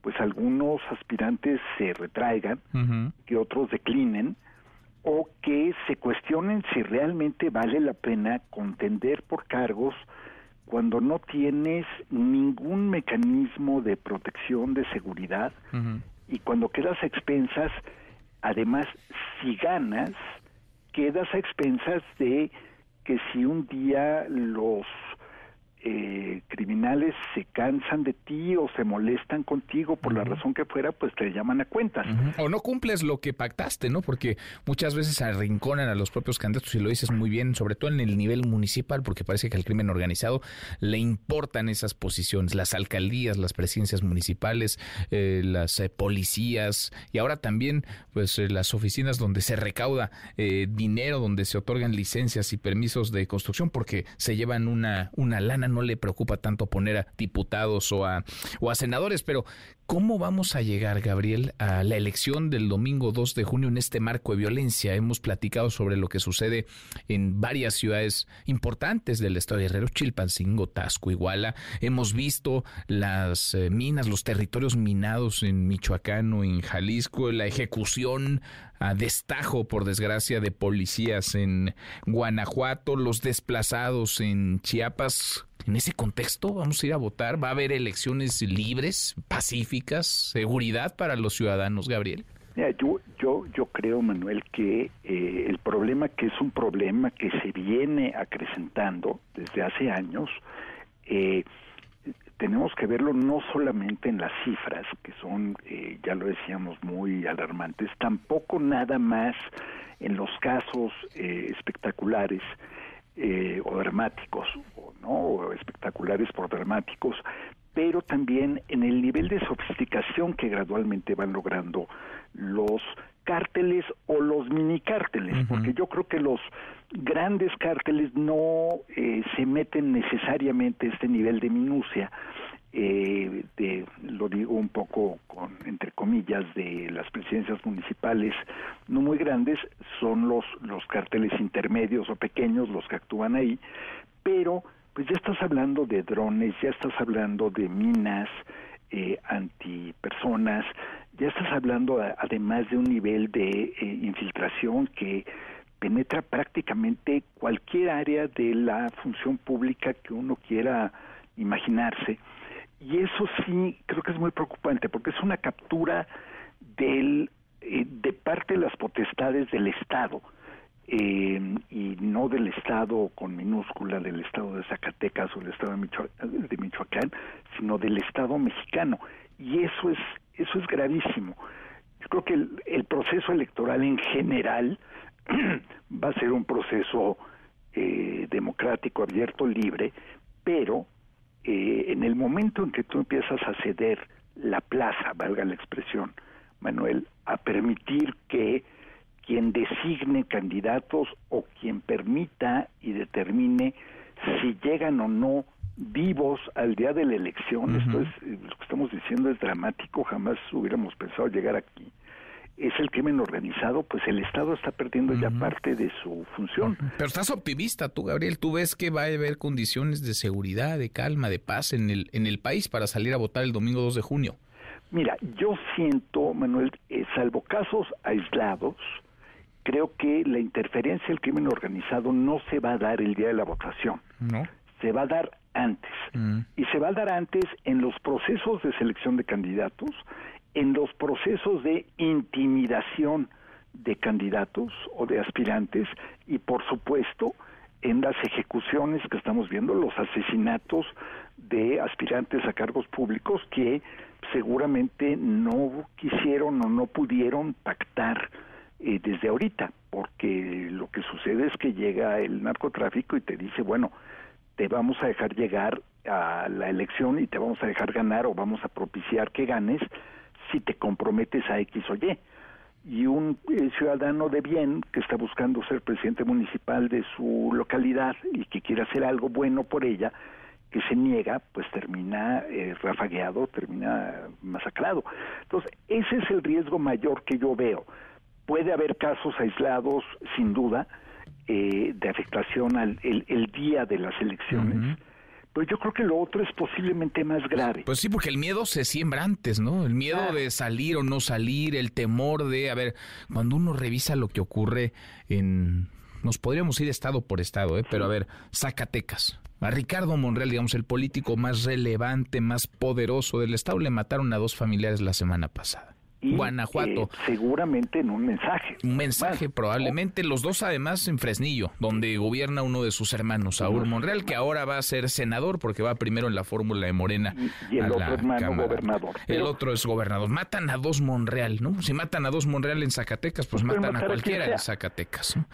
pues algunos aspirantes se retraigan, que otros declinen o que se cuestionen si realmente vale la pena contender por cargos cuando no tienes ningún mecanismo de protección, de seguridad, y cuando quedas a expensas, además, si ganas, quedas a expensas de que si un día los eh, criminales se cansan de ti o se molestan contigo por la razón que fuera, pues te llaman a cuentas. O no cumples lo que pactaste, ¿no? Porque muchas veces arrinconan a los propios candidatos y lo dices muy bien, sobre todo en el nivel municipal, porque parece que al crimen organizado le importan esas posiciones, las alcaldías, las presidencias municipales, eh, las eh, policías y ahora también pues eh, las oficinas donde se recauda dinero, donde se otorgan licencias y permisos de construcción porque se llevan una, una lana, no le preocupa tanto poner a diputados o a, o a senadores, pero ¿Cómo vamos a llegar, Gabriel, a la elección del domingo 2 de junio en este marco de violencia? Hemos platicado sobre lo que sucede en varias ciudades importantes del estado de Guerrero, Chilpancingo, Tasco, Iguala. Hemos visto las eh, minas, los territorios minados en Michoacán o en Jalisco, la ejecución a destajo, por desgracia, de policías en Guanajuato, los desplazados en Chiapas. En ese contexto vamos a ir a votar, va a haber elecciones libres, pacíficas, seguridad para los ciudadanos, Gabriel. yo, yo, yo creo, Manuel, que eh, el problema, que es un problema que se viene acrecentando desde hace años, eh, tenemos que verlo no solamente en las cifras, que son, eh, ya lo decíamos, muy alarmantes, tampoco nada más en los casos espectaculares o dramáticos, o, ¿no? o espectaculares por dramáticos, pero también en el nivel de sofisticación que gradualmente van logrando los cárteles o los mini cárteles, porque yo creo que los grandes cárteles no eh, se meten necesariamente a este nivel de minucia, eh, de, lo digo un poco con entre comillas, de las presidencias municipales no muy grandes, son los, los cárteles intermedios o pequeños los que actúan ahí, pero pues ya estás hablando de drones, ya estás hablando de minas eh, antipersonas, ya estás hablando además de un nivel de eh, infiltración que penetra prácticamente cualquier área de la función pública que uno quiera imaginarse. Y eso sí creo que es muy preocupante porque es una captura del, eh, de parte de las potestades del Estado. Eh, y no del Estado con minúscula, del Estado de Zacatecas o del Estado de, de Michoacán, sino del Estado mexicano. Y eso es eso es gravísimo. Yo creo que el, proceso electoral en general va a ser un proceso eh, democrático, abierto, libre, pero eh, en el momento en que tú empiezas a ceder la plaza, valga la expresión, Manuel, a permitir que quien designe candidatos o quien permita y determine si llegan o no vivos al día de la elección, esto es, eh, lo que estamos diciendo es dramático, jamás hubiéramos pensado llegar aquí, es el crimen organizado, pues el Estado está perdiendo ya parte de su función. Pero estás optimista tú, Gabriel, tú ves que va a haber condiciones de seguridad, de calma, de paz en el, en el país para salir a votar el domingo 2 de junio. Mira, yo siento, Manuel, eh, salvo casos aislados, creo que la interferencia del crimen organizado no se va a dar el día de la votación. No. Se va a dar antes. Mm. Y se va a dar antes en los procesos de selección de candidatos, en los procesos de intimidación de candidatos o de aspirantes y por supuesto en las ejecuciones que estamos viendo, los asesinatos de aspirantes a cargos públicos que seguramente no quisieron o no pudieron pactar eh, desde ahorita, porque lo que sucede es que llega el narcotráfico y te dice, bueno, te vamos a dejar llegar a la elección y te vamos a dejar ganar o vamos a propiciar que ganes si te comprometes a X o Y. Y un eh, ciudadano de bien que está buscando ser presidente municipal de su localidad y que quiere hacer algo bueno por ella, que se niega, pues termina eh, rafagueado, termina masacrado. Entonces, ese es el riesgo mayor que yo veo. Puede haber casos aislados, sin duda, eh, de afectación al el, día de las elecciones. Pero yo creo que lo otro es posiblemente más grave. Pues sí, porque el miedo se siembra antes, ¿no? El miedo de salir o no salir, el temor de, a ver, cuando uno revisa lo que ocurre en, nos podríamos ir estado por estado, ¿eh? Pero a ver, Zacatecas. A Ricardo Monreal, digamos, el político más relevante, más poderoso del estado, le mataron a dos familiares la semana pasada. Y Guanajuato. eh, seguramente en un mensaje. Un mensaje, probablemente. Los dos, además, en Fresnillo, donde gobierna uno de sus hermanos, Saúl Monreal, que ahora va a ser senador porque va primero en la fórmula de Morena. Y el a otro la hermano Cámara. gobernador. El Pero- otro es gobernador. Matan a dos Monreal, ¿no? Si matan a dos Monreal en Zacatecas, pues Pueden matan a cualquiera en. Zacatecas. ¿no?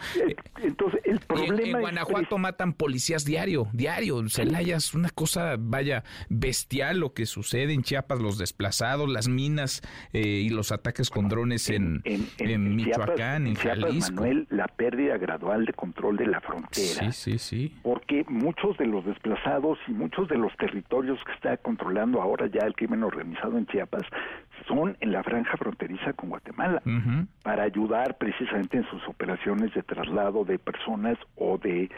Entonces, el Y en- es Guanajuato matan policías diario, diario. Celaya es una cosa, vaya, bestial lo que sucede en Chiapas, los desplazados, las minas eh, y los ataques con drones en, en, en Michoacán, en Chiapas, Jalisco. Manuel, la pérdida gradual de control de la frontera. Sí, sí, sí. Porque muchos de los desplazados y muchos de los territorios que está controlando ahora ya el crimen organizado en Chiapas son en la franja fronteriza con Guatemala para ayudar precisamente en sus operaciones de traslado de personas o de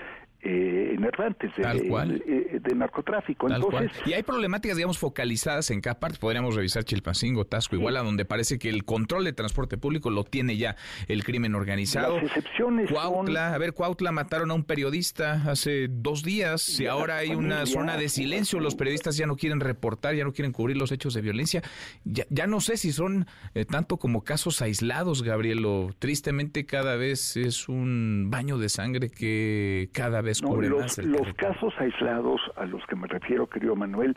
eh, enervantes de, eh, de narcotráfico. Tal Entonces, cual. Y hay problemáticas, digamos, focalizadas en cada parte. Podríamos revisar Chilpancingo, Tasco, igual a donde parece que el control de transporte público lo tiene ya el crimen organizado. Las excepciones Cuautla, a ver, Cuautla mataron a un periodista hace dos días y ahora hay una zona de silencio. Los periodistas ya no quieren reportar, ya no quieren cubrir los hechos de violencia. Ya, ya no sé si son eh, tanto como casos aislados, Gabrielo. Tristemente cada vez es un baño de sangre que cada vez No, los, más el los territorio. casos aislados a los que me refiero, querido Manuel,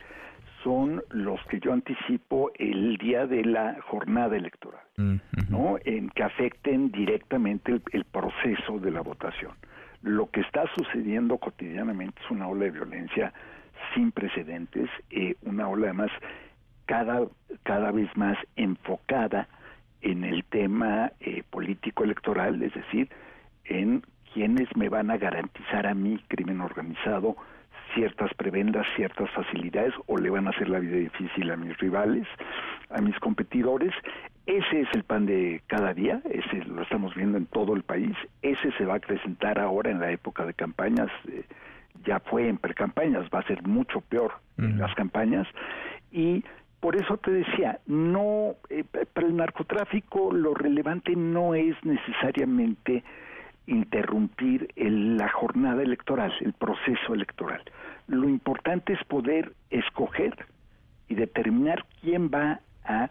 son los que yo anticipo el día de la jornada electoral, ¿no? En que afecten directamente el, el proceso de la votación. Lo que está sucediendo cotidianamente es una ola de violencia sin precedentes, eh, una ola además cada, cada vez más enfocada en el tema eh, político electoral, es decir, en quienes me van a garantizar a mí, crimen organizado, ciertas prebendas, ciertas facilidades o le van a hacer la vida difícil a mis rivales, a mis competidores. Ese es el pan de cada día, ese lo estamos viendo en todo el país, ese se va a acrecentar ahora en la época de campañas, eh, ya fue en precampañas, va a ser mucho peor en las campañas y por eso te decía, no eh, para el narcotráfico lo relevante no es necesariamente interrumpir el- la jornada electoral, el proceso electoral. Lo importante es poder escoger y determinar quién va a,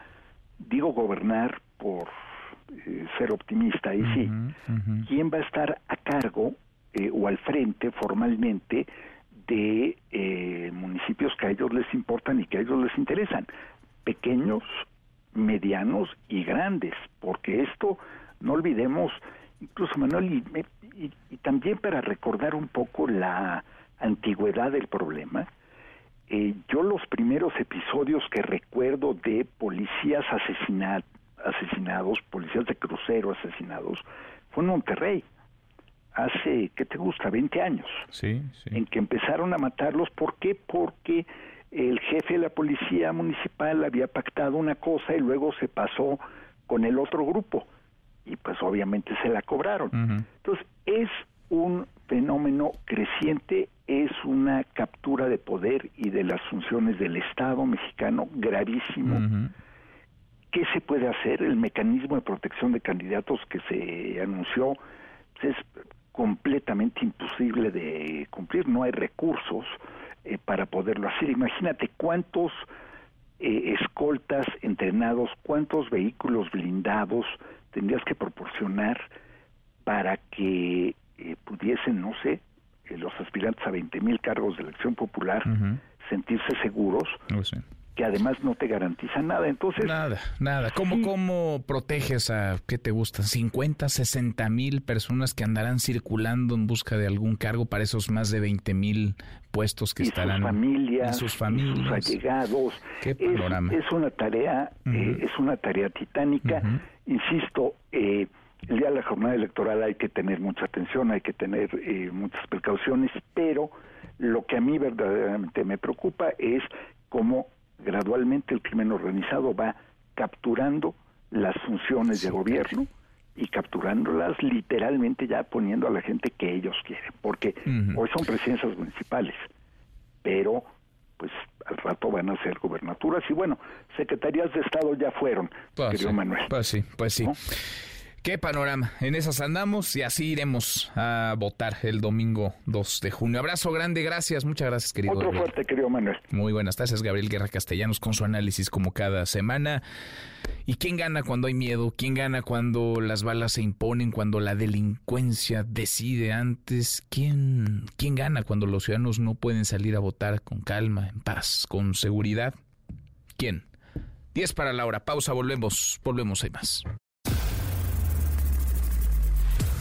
digo, gobernar por eh, ser optimista, ahí sí, quién va a estar a cargo eh, o al frente formalmente de eh, municipios que a ellos les importan y que a ellos les interesan, pequeños, medianos y grandes, porque esto, no olvidemos, incluso Manuel, y, y- y también para recordar un poco la antigüedad del problema, eh, yo los primeros episodios que recuerdo de policías asesina- asesinados, policías de crucero asesinados, fue en Monterrey, hace, ¿qué te gusta?, 20 años Sí, sí. en que empezaron a matarlos. ¿Por qué? Porque el jefe de la policía municipal había pactado una cosa y luego se pasó con el otro grupo y pues obviamente se la cobraron. Entonces es un fenómeno creciente, es una captura de poder y de las funciones del Estado mexicano gravísimo. ¿Qué se puede hacer? El mecanismo de protección de candidatos que se anunció es completamente imposible de cumplir, no hay recursos eh, para poderlo hacer. Imagínate cuántos eh, escoltas entrenados, cuántos vehículos blindados tendrías que proporcionar para que eh, pudiesen, no sé, eh, los aspirantes a 20 mil cargos de elección popular sentirse seguros, que además no te garantizan nada. Entonces, Nada, nada. ¿Cómo, ¿Cómo proteges a, qué te gusta, 50, 60 mil personas que andarán circulando en busca de algún cargo para esos más de 20 mil puestos que y estarán sus familias, y sus y familias? sus allegados. Qué panorama. Es, una tarea, eh, es una tarea titánica. Insisto, eh, el día de la jornada electoral hay que tener mucha atención, hay que tener eh, muchas precauciones, pero lo que a mí verdaderamente me preocupa es cómo gradualmente el crimen organizado va capturando las funciones de gobierno y capturándolas literalmente ya poniendo a la gente que ellos quieren, porque hoy son presidencias municipales, pero pues al rato van a ser gobernaturas y bueno, secretarías de Estado ya fueron, Pues querido sí, Manuel. Pues sí, pues sí. Qué panorama. En esas andamos y así iremos a votar el domingo 2 de junio. Abrazo grande, gracias. Muchas gracias, querido. Otro fuerte, querido Manuel. Muy buenas tardes, Gabriel Guerra Castellanos, con su análisis como cada semana. ¿Y quién gana cuando hay miedo? ¿Quién gana cuando las balas se imponen? Cuando la delincuencia decide antes? ¿Quién, quién gana cuando los ciudadanos no pueden salir a votar con calma, en paz, con seguridad? ¿Quién? 10 para la hora. Pausa, volvemos. Volvemos, hay más.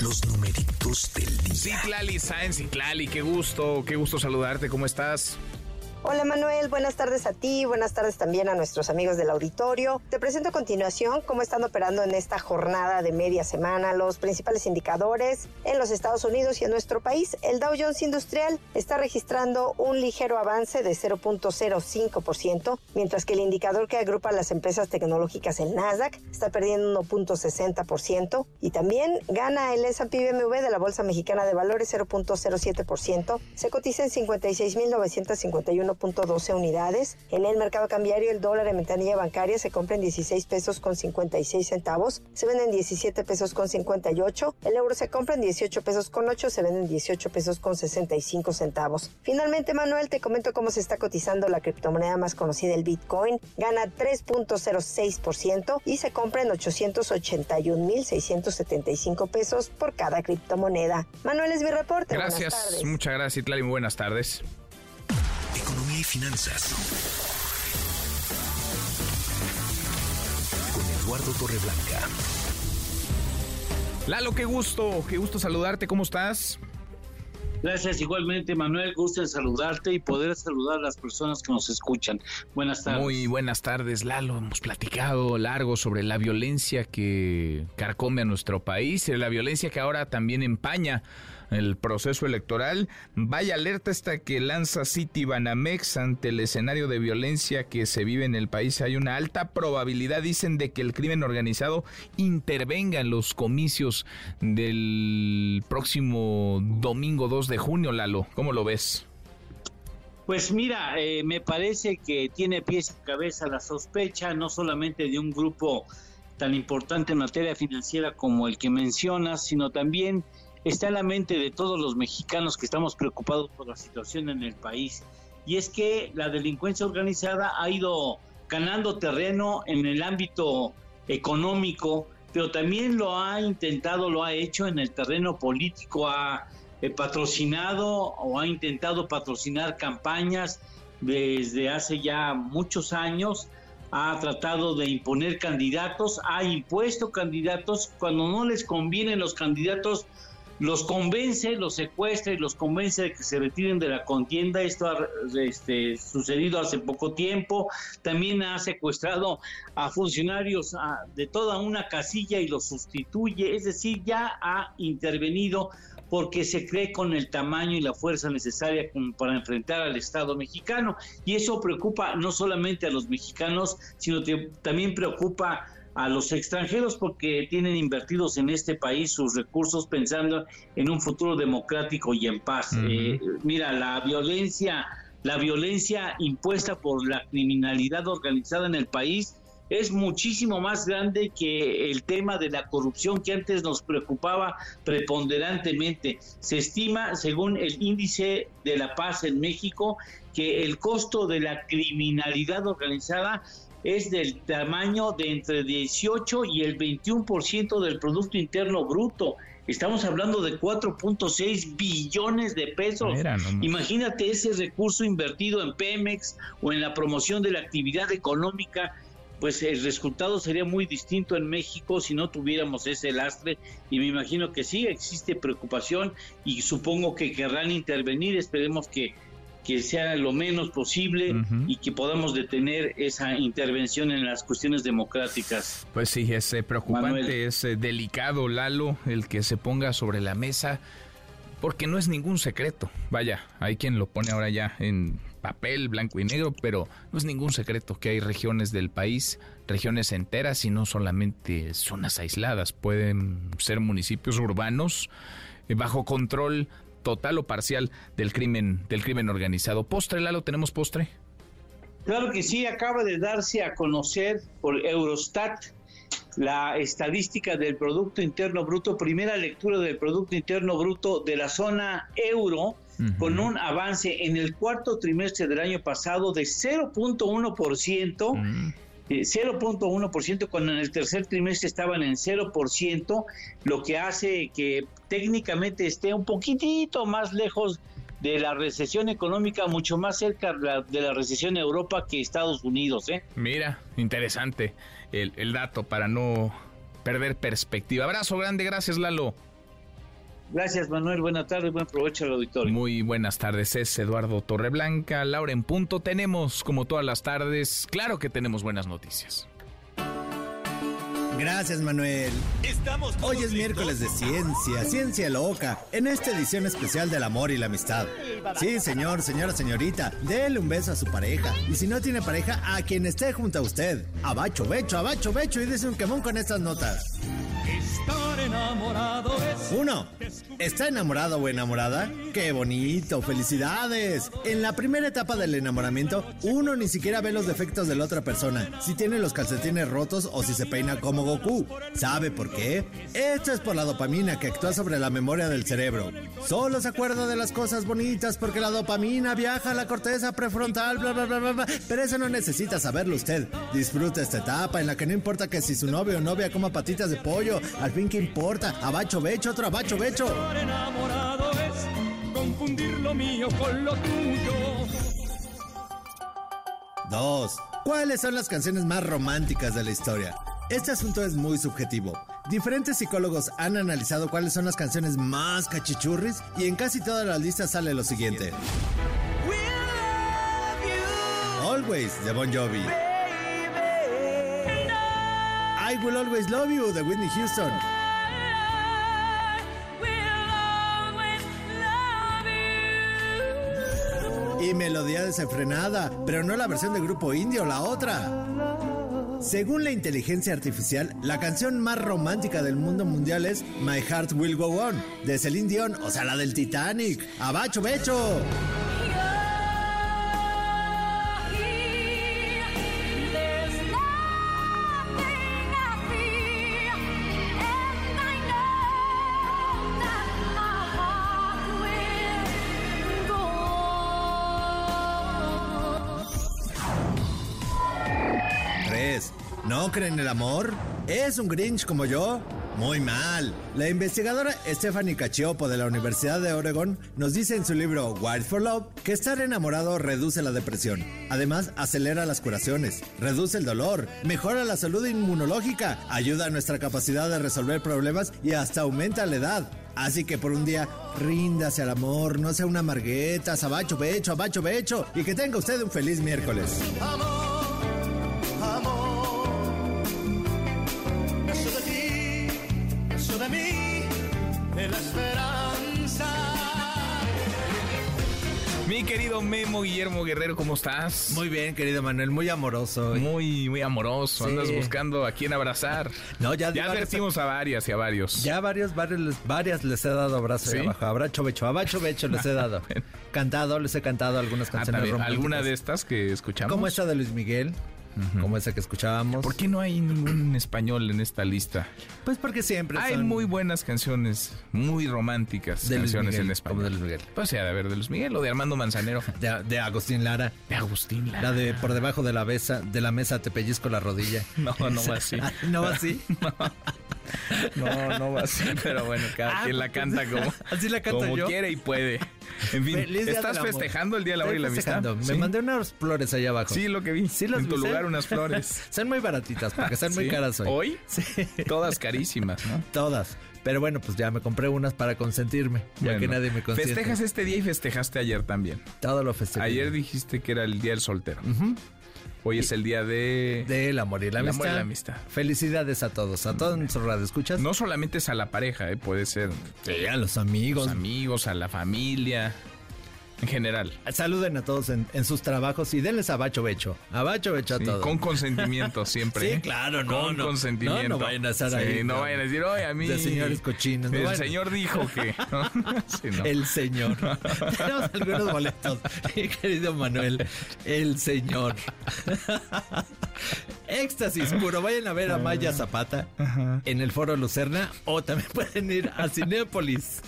Los numeritos del día. Citlali Sáenz, Citlali, qué gusto, qué gusto saludarte, ¿cómo estás? Hola Manuel, buenas tardes a ti, buenas tardes también a nuestros amigos del auditorio. Te presento a continuación cómo están operando en esta jornada de media semana los principales indicadores en los Estados Unidos y en nuestro país. El Dow Jones Industrial está registrando un ligero avance de 0.05%, mientras que el indicador que agrupa las empresas tecnológicas, el Nasdaq, está perdiendo 1.60% y también gana el S&P BMW de la Bolsa Mexicana de Valores 0.07%. Se cotiza en 56.951 1.12 unidades. En el mercado cambiario, el dólar en ventanilla bancaria se compra en 16 pesos con 56 centavos, se vende en 17 pesos con 58, el euro se compra en 18 pesos con 8, se vende en 18 pesos con 65 centavos. Finalmente, Manuel, te comento cómo se está cotizando la criptomoneda más conocida, el Bitcoin. Gana 3.06% y se compra en 881.675 pesos por cada criptomoneda. Manuel es mi reporte. Gracias, muchas gracias, Itlali. Buenas tardes. Economía y finanzas. Con Eduardo Torreblanca. Lalo, qué gusto, qué gusto saludarte, ¿cómo estás? Gracias igualmente, Manuel. Gusto en saludarte y poder saludar a las personas que nos escuchan. Buenas tardes. Muy buenas tardes, Lalo. Hemos platicado largo sobre la violencia que carcome a nuestro país y la violencia que ahora también empaña el proceso electoral. Vaya alerta esta que lanza City Banamex ante el escenario de violencia que se vive en el país. Hay una alta probabilidad, dicen, de que el crimen organizado intervenga en los comicios del próximo domingo 2 de junio, Lalo. ¿Cómo lo ves? Pues mira, eh, me parece que tiene pies y cabeza la sospecha, no solamente de un grupo tan importante en materia financiera como el que mencionas, sino también está en la mente de todos los mexicanos que estamos preocupados por la situación en el país. Y es que la delincuencia organizada ha ido ganando terreno en el ámbito económico, pero también lo ha intentado, lo ha hecho en el terreno político, ha eh, patrocinado o ha intentado patrocinar campañas desde hace ya muchos años, ha tratado de imponer candidatos, ha impuesto candidatos, cuando no les convienen los candidatos, los convence, los secuestra y los convence de que se retiren de la contienda. Esto ha este, sucedido hace poco tiempo. También ha secuestrado a funcionarios de toda una casilla y los sustituye. Es decir, ya ha intervenido porque se cree con el tamaño y la fuerza necesaria para enfrentar al Estado mexicano. Y eso preocupa no solamente a los mexicanos, sino que también preocupa a los extranjeros porque tienen invertidos en este país sus recursos pensando en un futuro democrático y en paz. Eh, mira, la violencia, la violencia impuesta por la criminalidad organizada en el país es muchísimo más grande que el tema de la corrupción que antes nos preocupaba preponderantemente. Se estima, según el índice de la paz en México, que el costo de la criminalidad organizada es del tamaño de entre 18 y el 21% del Producto Interno Bruto. Estamos hablando de 4.6 billones de pesos. Imagínate ese recurso invertido en Pemex o en la promoción de la actividad económica. Pues el resultado sería muy distinto en México si no tuviéramos ese lastre. Y me imagino que sí existe preocupación y supongo que querrán intervenir. Esperemos que que sea lo menos posible y que podamos detener esa intervención en las cuestiones democráticas. Pues sí, es eh, preocupante, es eh, delicado, Lalo, el que se ponga sobre la mesa, porque no es ningún secreto. Vaya, hay quien lo pone ahora ya en papel blanco y negro, pero no es ningún secreto que hay regiones del país, regiones enteras y no solamente zonas aisladas, pueden ser municipios urbanos eh, bajo control total o parcial del crimen del crimen organizado. Postre, Lalo, tenemos postre. Claro que sí, acaba de darse a conocer por Eurostat la estadística del Producto Interno Bruto, primera lectura del Producto Interno Bruto de la zona euro, con un avance en el cuarto trimestre del año pasado de 0.1%. 0.1% cuando en el tercer trimestre estaban en 0%, lo que hace que técnicamente esté un poquitito más lejos de la recesión económica, mucho más cerca de la recesión en Europa que Estados Unidos. ¿eh? Mira, interesante el, el dato para no perder perspectiva. Abrazo grande, gracias Lalo. Gracias, Manuel. Buenas tardes, buen provecho al auditorio. Muy buenas tardes, es Eduardo Torreblanca. Laura en punto. Tenemos, como todas las tardes, claro que tenemos buenas noticias. Gracias, Manuel. Estamos Hoy es miércoles de ciencia, ciencia loca, en esta edición especial del amor y la amistad. Sí, señor, señora, señorita, déle un beso a su pareja. Y si no tiene pareja, a quien esté junto a usted. Abacho, becho, abacho, becho y dice un quemón con estas notas. Enamorado es. Uno. ¿Está enamorado o enamorada? ¡Qué bonito! ¡Felicidades! En la primera etapa del enamoramiento, uno ni siquiera ve los defectos de la otra persona, si tiene los calcetines rotos o si se peina como Goku. ¿Sabe por qué? Esto es por la dopamina que actúa sobre la memoria del cerebro. Solo se acuerda de las cosas bonitas porque la dopamina viaja a la corteza prefrontal, bla, bla, bla, bla, bla. Pero eso no necesita saberlo usted. Disfruta esta etapa en la que no importa que si su novio o novia coma patitas de pollo, al fin que importa, abacho becho, otro abacho becho. enamorado es confundir lo mío con lo tuyo. Dos. ¿Cuáles son las canciones más románticas de la historia? Este asunto es muy subjetivo. Diferentes psicólogos han analizado cuáles son las canciones más cachichurris y en casi todas las listas sale lo siguiente. Always de Bon Jovi. I Will Always Love You de Whitney Houston. Y melodía desenfrenada, pero no la versión del grupo indio, la otra. Según la inteligencia artificial, la canción más romántica del mundo mundial es My Heart Will Go On, de Celine o sea, la del Titanic. ¡Abacho, becho! ¿No en el amor? ¿Es un Grinch como yo? Muy mal. La investigadora Stephanie Cacioppo de la Universidad de Oregon nos dice en su libro Wild for Love que estar enamorado reduce la depresión. Además, acelera las curaciones, reduce el dolor, mejora la salud inmunológica, ayuda a nuestra capacidad de resolver problemas y hasta aumenta la edad. Así que por un día, ríndase al amor, no sea una margueta, abacho becho, abacho becho, y que tenga usted un feliz miércoles. La esperanza. Mi querido Memo Guillermo Guerrero, ¿cómo estás? Muy bien, querido Manuel, muy amoroso. Muy, muy amoroso. Andas buscando a quién abrazar. No, ya, ya advertimos a varias y a varios. Ya varios, varios, varias les he dado abrazo ¿Sí? abajo. Abracho becho, abacho becho les he dado. cantado, les he cantado algunas Ah, canciones románticas. ¿Alguna de estas que escuchamos? Como esta de Luis Miguel. Como esa que escuchábamos. ¿Por qué no hay ningún español en esta lista? Pues porque siempre hay son- muy buenas canciones, muy románticas De canciones Miguel, en español. como de Luis Miguel. Pues sea, de ver de Luis Miguel o de Armando Manzanero. De, de Agustín Lara. De Agustín Lara. La de por debajo de la, besa, de la mesa te pellizco la rodilla. No, no va así. ¿No va así? No, no va así, pero bueno, cada Ah, quien la pues, canta como, así la canto como yo. quiere y puede. En fin, ¿estás festejando el Día del Amor y la Amistad? Me ¿Sí? mandé unas flores allá abajo. Sí, lo que vi. Sí, las en tu vi. lugar Unas flores. Son muy baratitas porque están muy ¿Sí? caras hoy. ¿Hoy? Sí. Todas carísimas, ¿no? Todas. Pero bueno, pues ya me compré unas para consentirme, ya que nadie me consiente. Festejas este día y festejaste ayer también. Todo lo festejé. Ayer dijiste que era el día del soltero. Hoy es el día de... Del amor y la amistad. amor y la amistad. Felicidades a todos, a todos nuestros radioescuchas. No solamente es a la pareja, ¿eh? puede ser Sí, a los amigos. los amigos, a la familia, en general. Saluden a todos en, en sus trabajos y denles a Bacho Becho. A Bacho Becho a todos. con consentimiento siempre. Sí, ¿eh? claro, no, Con no. consentimiento. No, no vayan a estar Sí, ahí, No no. vayan a decir, oye, a mí... De señores cochinos, no El señor dijo que... Sí. El señor. Tenemos algunos boletos, mi querido Manuel. El señor. Éxtasis puro. Vayan a ver a Maya Zapata en el Foro Lucerna o también pueden ir a Cinépolis.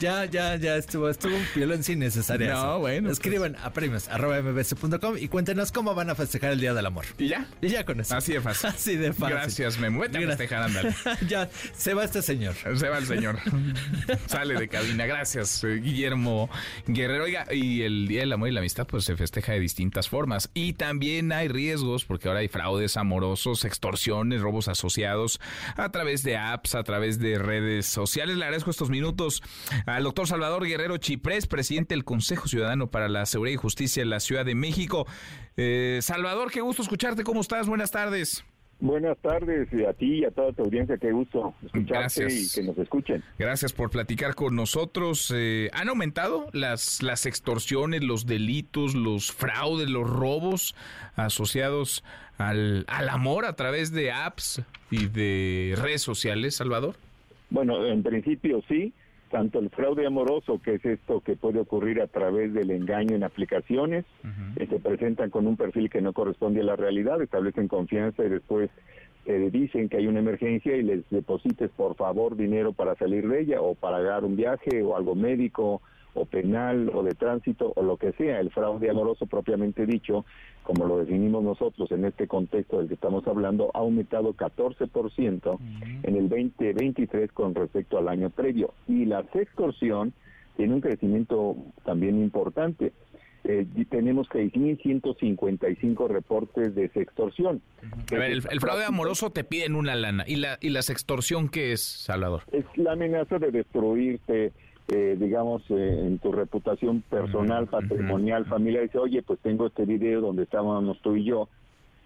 Ya, ya, ya estuvo, estuvo un violencia innecesaria. No, bueno, pues. Escriban a premios arroba mbs.com y cuéntenos cómo van a festejar el Día del Amor. ¿Y ya? Y ya con eso. Así de fácil. Así de fácil. Gracias, Memo. Vete a festejar, ándale. ya, se va este señor. Se va el señor. Sale de cabina. Gracias, Guillermo Guerrero. Oiga, y el Día del Amor y la Amistad, pues se festeja de distintas formas. Y también hay riesgos, porque ahora hay fraudes amorosos, extorsiones, robos asociados a través de apps, a través de redes sociales. Le agradezco estos minutos al doctor Salvador Guerrero Chiprés, presidente del Consejo Ciudadano para la Seguridad y Justicia en la Ciudad de México. Eh, Salvador, qué gusto escucharte. ¿Cómo estás? Buenas tardes. Buenas tardes y a ti y a toda tu audiencia, qué gusto escucharte Gracias. y que nos escuchen. Gracias por platicar con nosotros. Eh, ¿Han aumentado las, las extorsiones, los delitos, los fraudes, los robos asociados al, al amor a través de apps y de redes sociales, Salvador? Bueno, en principio sí, tanto el fraude amoroso, que es esto que puede ocurrir a través del engaño en aplicaciones, que se presentan con un perfil que no corresponde a la realidad, establecen confianza y después te dicen que hay una emergencia y les deposites por favor dinero para salir de ella o para pagar un viaje o algo médico o penal o de tránsito o lo que sea. El fraude amoroso propiamente dicho, como lo definimos nosotros en este contexto del que estamos hablando, ha aumentado 14% en el 2023 con respecto al año previo. Y la extorsión tiene un crecimiento también importante. Eh, y tenemos 6.155 reportes de sextorsión. A ver, el, el fraude amoroso te piden una lana. ¿Y la, y la sextorsión qué es, Salvador? Es la amenaza de destruirte, eh, digamos, eh, en tu reputación personal, patrimonial, familiar. Dice, oye, pues tengo este video donde estábamos tú y yo,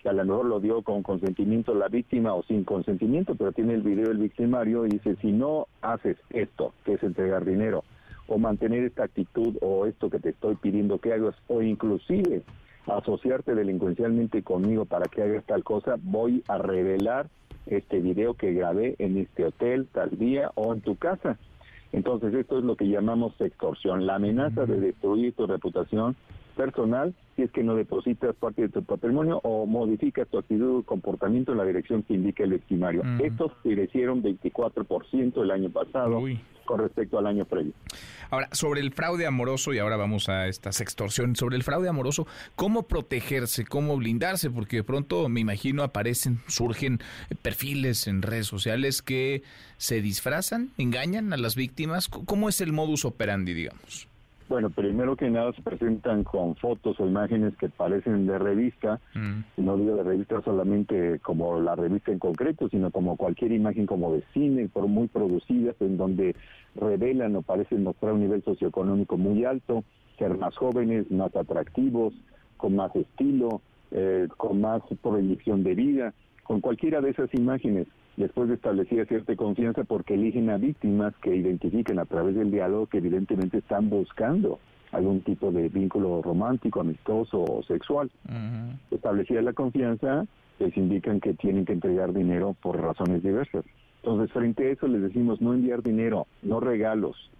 que a lo mejor lo dio con consentimiento la víctima o sin consentimiento, pero tiene el video del victimario y dice, si no haces esto, que es entregar dinero, o mantener esta actitud o esto que te estoy pidiendo que hagas, o inclusive asociarte delincuencialmente conmigo para que hagas tal cosa, voy a revelar este video que grabé en este hotel tal día o en tu casa. Entonces esto es lo que llamamos extorsión, la amenaza de destruir tu reputación personal si es que no depositas parte de tu patrimonio o modificas tu actitud o comportamiento en la dirección que indica el victimario. Estos crecieron 24% el año pasado con respecto al año previo. Ahora, sobre el fraude amoroso, y ahora vamos a estas extorsiones, sobre el fraude amoroso, ¿cómo protegerse, cómo blindarse? Porque de pronto, me imagino, aparecen, surgen perfiles en redes sociales que se disfrazan, engañan a las víctimas. ¿Cómo es el modus operandi, digamos? Bueno, primero que nada se presentan con fotos o imágenes que parecen de revista, no digo de revista solamente como la revista en concreto, sino como cualquier imagen como de cine, por muy producidas, en donde revelan o parecen mostrar un nivel socioeconómico muy alto, ser más jóvenes, más atractivos, con más estilo, eh, con más proyección de vida, con cualquiera de esas imágenes, después de establecer cierta confianza, porque eligen a víctimas que identifiquen a través del diálogo que evidentemente están buscando algún tipo de vínculo romántico, amistoso o sexual. Establecida la confianza, les indican que tienen que entregar dinero por razones diversas. Entonces, frente a eso les decimos no enviar dinero, no regalos.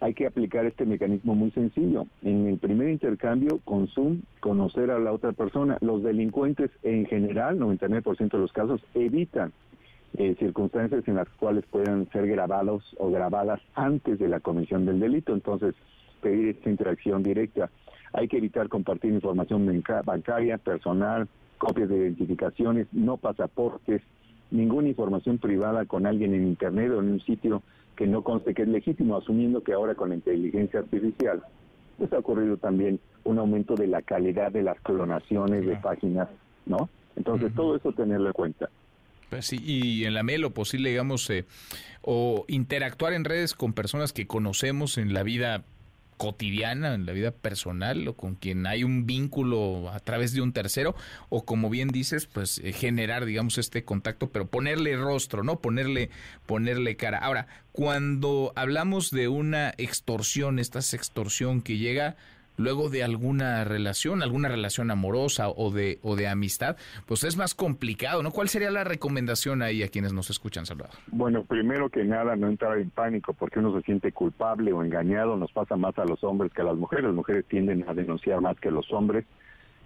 Hay que aplicar este mecanismo muy sencillo. En el primer intercambio, con Zoom, conocer a la otra persona. Los delincuentes en general, 99% de los casos, evitan eh, circunstancias en las cuales puedan ser grabados o grabadas antes de la comisión del delito. Entonces, pedir esta interacción directa. Hay que evitar compartir información banca- bancaria, personal, copias de identificaciones, no pasaportes, ninguna información privada con alguien en Internet o en un sitio que no conste que es legítimo, asumiendo que ahora con la inteligencia artificial pues ha ocurrido también un aumento de la calidad de las clonaciones de páginas, ¿no? Entonces, todo eso tenerlo en cuenta. Pues y en la medida de lo posible, digamos, eh, o interactuar en redes con personas que conocemos en la vida cotidiana, en la vida personal, o con quien hay un vínculo a través de un tercero, o como bien dices, pues eh, generar, digamos, este contacto, pero ponerle rostro, ¿no? Ponerle, ponerle cara. Ahora, cuando hablamos de una extorsión, esta extorsión que llega luego de alguna relación, alguna relación amorosa o de, o de amistad, pues es más complicado, ¿no? ¿Cuál sería la recomendación ahí a quienes nos escuchan, Salvador? Bueno, primero que nada, no entrar en pánico porque uno se siente culpable o engañado, nos pasa más a los hombres que a las mujeres, las mujeres tienden a denunciar más que los hombres,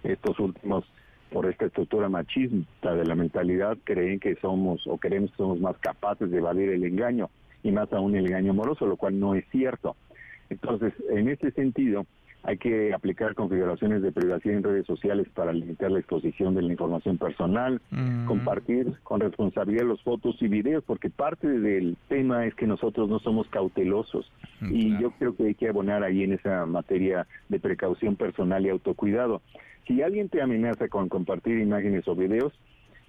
estos últimos por esta estructura machista de la mentalidad creen que somos o creemos que somos más capaces de evadir el engaño y más aún el engaño amoroso, lo cual no es cierto. Entonces, en este sentido, hay que aplicar configuraciones de privacidad en redes sociales para limitar la exposición de la información personal, Mm. compartir con responsabilidad los fotos y videos, porque parte del tema es que nosotros no somos cautelosos. y yo creo que hay que abonar ahí en esa materia de precaución personal y autocuidado. Si alguien te amenaza con compartir imágenes o videos,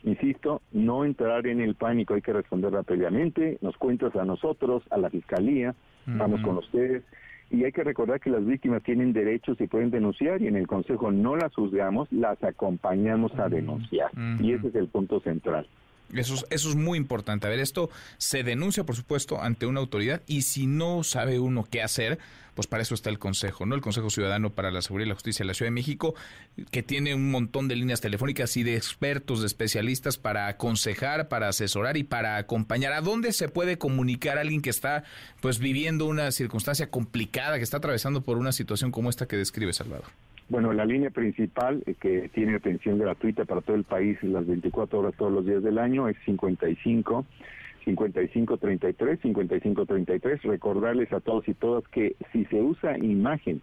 insisto, no entrar en el pánico, hay que responder rápidamente, nos cuentas a nosotros, a la fiscalía, vamos Ujú. con ustedes, y hay que recordar que las víctimas tienen derechos y pueden denunciar, y en el Consejo no las juzgamos, las acompañamos a denunciar, y ese es el punto central. Eso es, eso es muy importante. A ver, esto se denuncia, por supuesto, ante una autoridad y si no sabe uno qué hacer, pues para eso está el Consejo, ¿no? El Consejo Ciudadano para la Seguridad y la Justicia de la Ciudad de México, que tiene un montón de líneas telefónicas y de expertos, de especialistas para aconsejar, para asesorar y para acompañar. ¿A dónde se puede comunicar alguien que está, pues, viviendo una circunstancia complicada, que está atravesando por una situación como esta que describe Salvador? Bueno, la línea principal eh, que tiene atención gratuita para todo el país las 24 horas todos los días del año es 55 55 33 55 33. Recordarles a todos y todas que si se usa imagen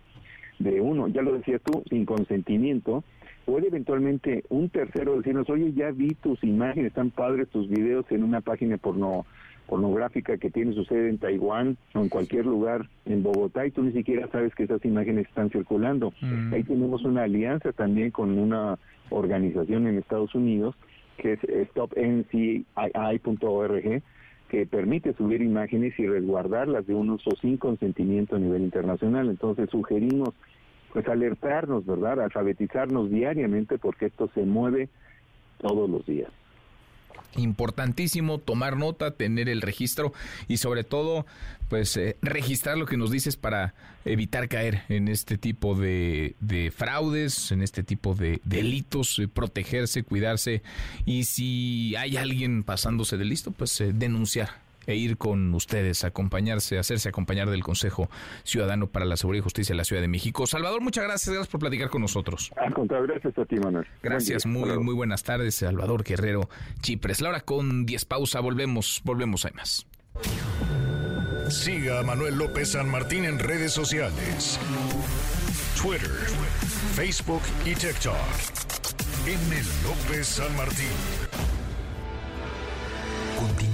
de uno, ya lo decías tú, sin consentimiento, puede eventualmente un tercero decirnos, oye, ya vi tus imágenes, están padres tus videos en una página porno pornográfica que tiene su sede en Taiwán o en cualquier lugar en Bogotá y tú ni siquiera sabes que esas imágenes están circulando. Mm. Ahí tenemos una alianza también con una organización en Estados Unidos que es stopncii.org que permite subir imágenes y resguardarlas de un uso sin consentimiento a nivel internacional. Entonces sugerimos pues alertarnos, ¿verdad? Alfabetizarnos diariamente porque esto se mueve todos los días. Importantísimo tomar nota, tener el registro y sobre todo, pues eh, registrar lo que nos dices para evitar caer en este tipo de, de fraudes, en este tipo de delitos, eh, protegerse, cuidarse y si hay alguien pasándose de listo, pues eh, denunciar e ir con ustedes, acompañarse, hacerse acompañar del Consejo Ciudadano para la Seguridad y Justicia de la Ciudad de México. Salvador, muchas gracias, gracias por platicar con nosotros. Al contrario, gracias a ti, Manuel. Gracias, Buen muy, muy buenas tardes, Salvador Guerrero Chipres. La hora con 10 pausa, volvemos, volvemos, hay más. Siga a Manuel López San Martín en redes sociales. Twitter, Facebook y TikTok. M. López San Martín. Continúa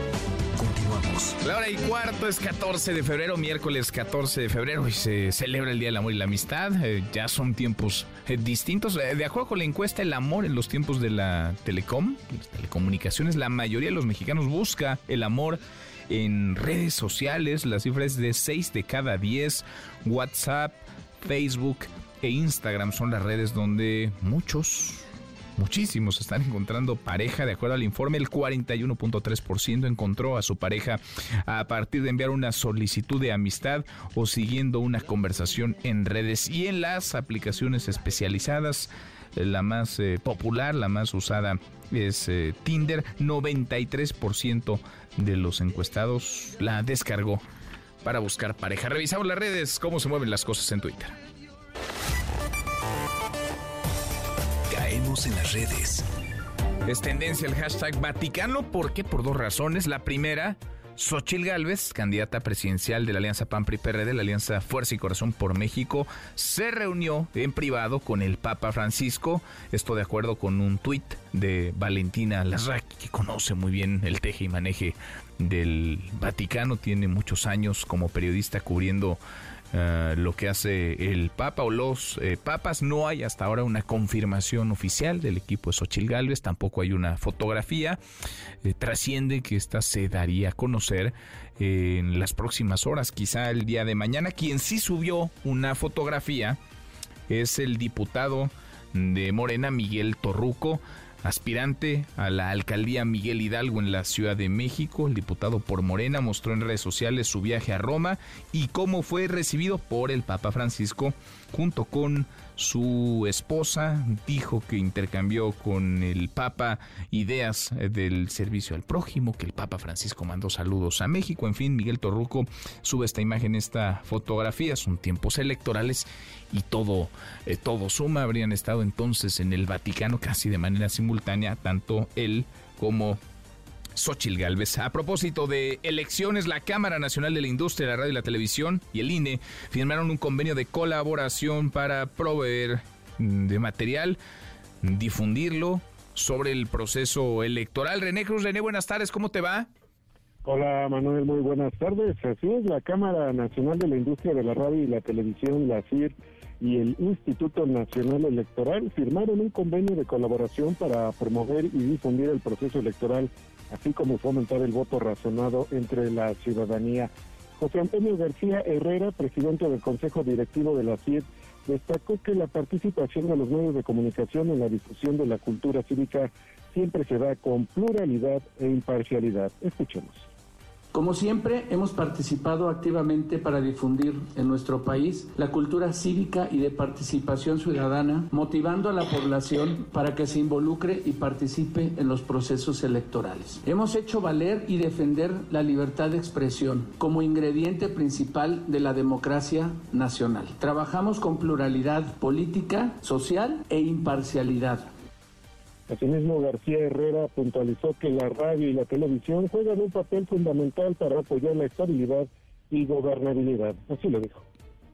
La hora y cuarto es 14 de febrero, miércoles 14 de febrero, y se celebra el Día del Amor y la Amistad. Eh, ya son tiempos eh, distintos. Eh, de acuerdo con la encuesta El Amor en los tiempos de la telecom, las telecomunicaciones, la mayoría de los mexicanos busca el amor en redes sociales. La cifra es de 6 de cada 10. WhatsApp, Facebook e Instagram son las redes donde muchos Muchísimos están encontrando pareja. De acuerdo al informe, el 41.3% encontró a su pareja a partir de enviar una solicitud de amistad o siguiendo una conversación en redes y en las aplicaciones especializadas. eh, La más eh, popular, la más usada es eh, Tinder. 93% de los encuestados la descargó para buscar pareja. Revisamos las redes, cómo se mueven las cosas en Twitter. En las redes. Es tendencia el hashtag Vaticano. ¿Por qué? Por dos razones. La primera, Xochil Gálvez, candidata presidencial de la Alianza PAN PRI PRD, la Alianza Fuerza y Corazón por México, se reunió en privado con el Papa Francisco. Esto de acuerdo con un tuit de Valentina Larraqui, que conoce muy bien el teje y maneje del Vaticano, tiene muchos años como periodista cubriendo eh, lo que hace el Papa o los eh, Papas. No hay hasta ahora una confirmación oficial del equipo de Xochil Gálvez, tampoco hay una fotografía. Eh, trasciende que esta se daría a conocer en las próximas horas, quizá el día de mañana. Quien sí subió una fotografía es el diputado de Morena, Miguel Torruco aspirante a la alcaldía Miguel Hidalgo en la Ciudad de México. El diputado por Morena mostró en redes sociales su viaje a Roma y cómo fue recibido por el Papa Francisco junto con su esposa. Dijo que intercambió con el Papa ideas eh, del servicio al prójimo, que el Papa Francisco mandó saludos a México. En fin, Miguel Torruco sube esta imagen, esta fotografía. Son tiempos electorales y todo, eh, todo suma. Habrían estado entonces en el Vaticano casi de manera simultánea, tanto él como Xochil Gálvez. A propósito de elecciones, la Cámara Nacional de la Industria la Radio y la Televisión y el INE firmaron un convenio de colaboración para proveer de material, difundirlo sobre el proceso electoral. René Cruz, René, buenas tardes, ¿cómo te va? Hola Manuel, muy buenas tardes. Así es, la Cámara Nacional de la Industria de la Radio y la Televisión, la CIR, y el Instituto Nacional Electoral firmaron un convenio de colaboración para promover y difundir el proceso electoral así como fomentar el voto razonado entre la ciudadanía. José Antonio García Herrera, presidente del Consejo Directivo de la CIED, destacó que la participación de los medios de comunicación en la difusión de la cultura cívica siempre se da con pluralidad e imparcialidad. Escuchemos. Como siempre, hemos participado activamente para difundir en nuestro país la cultura cívica y de participación ciudadana, motivando a la población para que se involucre y participe en los procesos electorales. Hemos hecho valer y defender la libertad de expresión como ingrediente principal de la democracia nacional. Trabajamos con pluralidad política, social e imparcialidad Asimismo, García Herrera puntualizó que la radio y la televisión juegan un papel fundamental para apoyar la estabilidad y gobernabilidad. Así lo dijo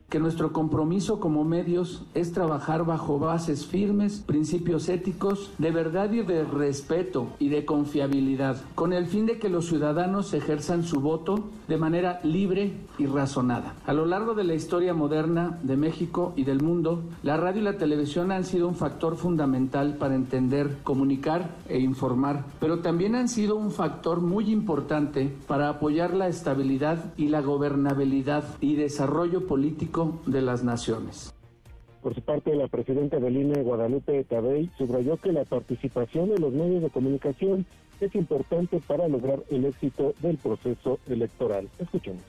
que nuestro compromiso como medios es trabajar bajo bases firmes, principios éticos, de verdad y de respeto y de confiabilidad, con el fin de que los ciudadanos ejerzan su voto de manera libre y razonada. A lo largo de la historia moderna de México y del mundo, la radio y la televisión han sido un factor fundamental para entender, comunicar e informar, pero también han sido un factor muy importante para apoyar la estabilidad y la gobernabilidad y desarrollo político de las naciones. Por su parte, la presidenta del INE, Guadalupe Tabey, subrayó que la participación de los medios de comunicación es importante para lograr el éxito del proceso electoral. Escuchemos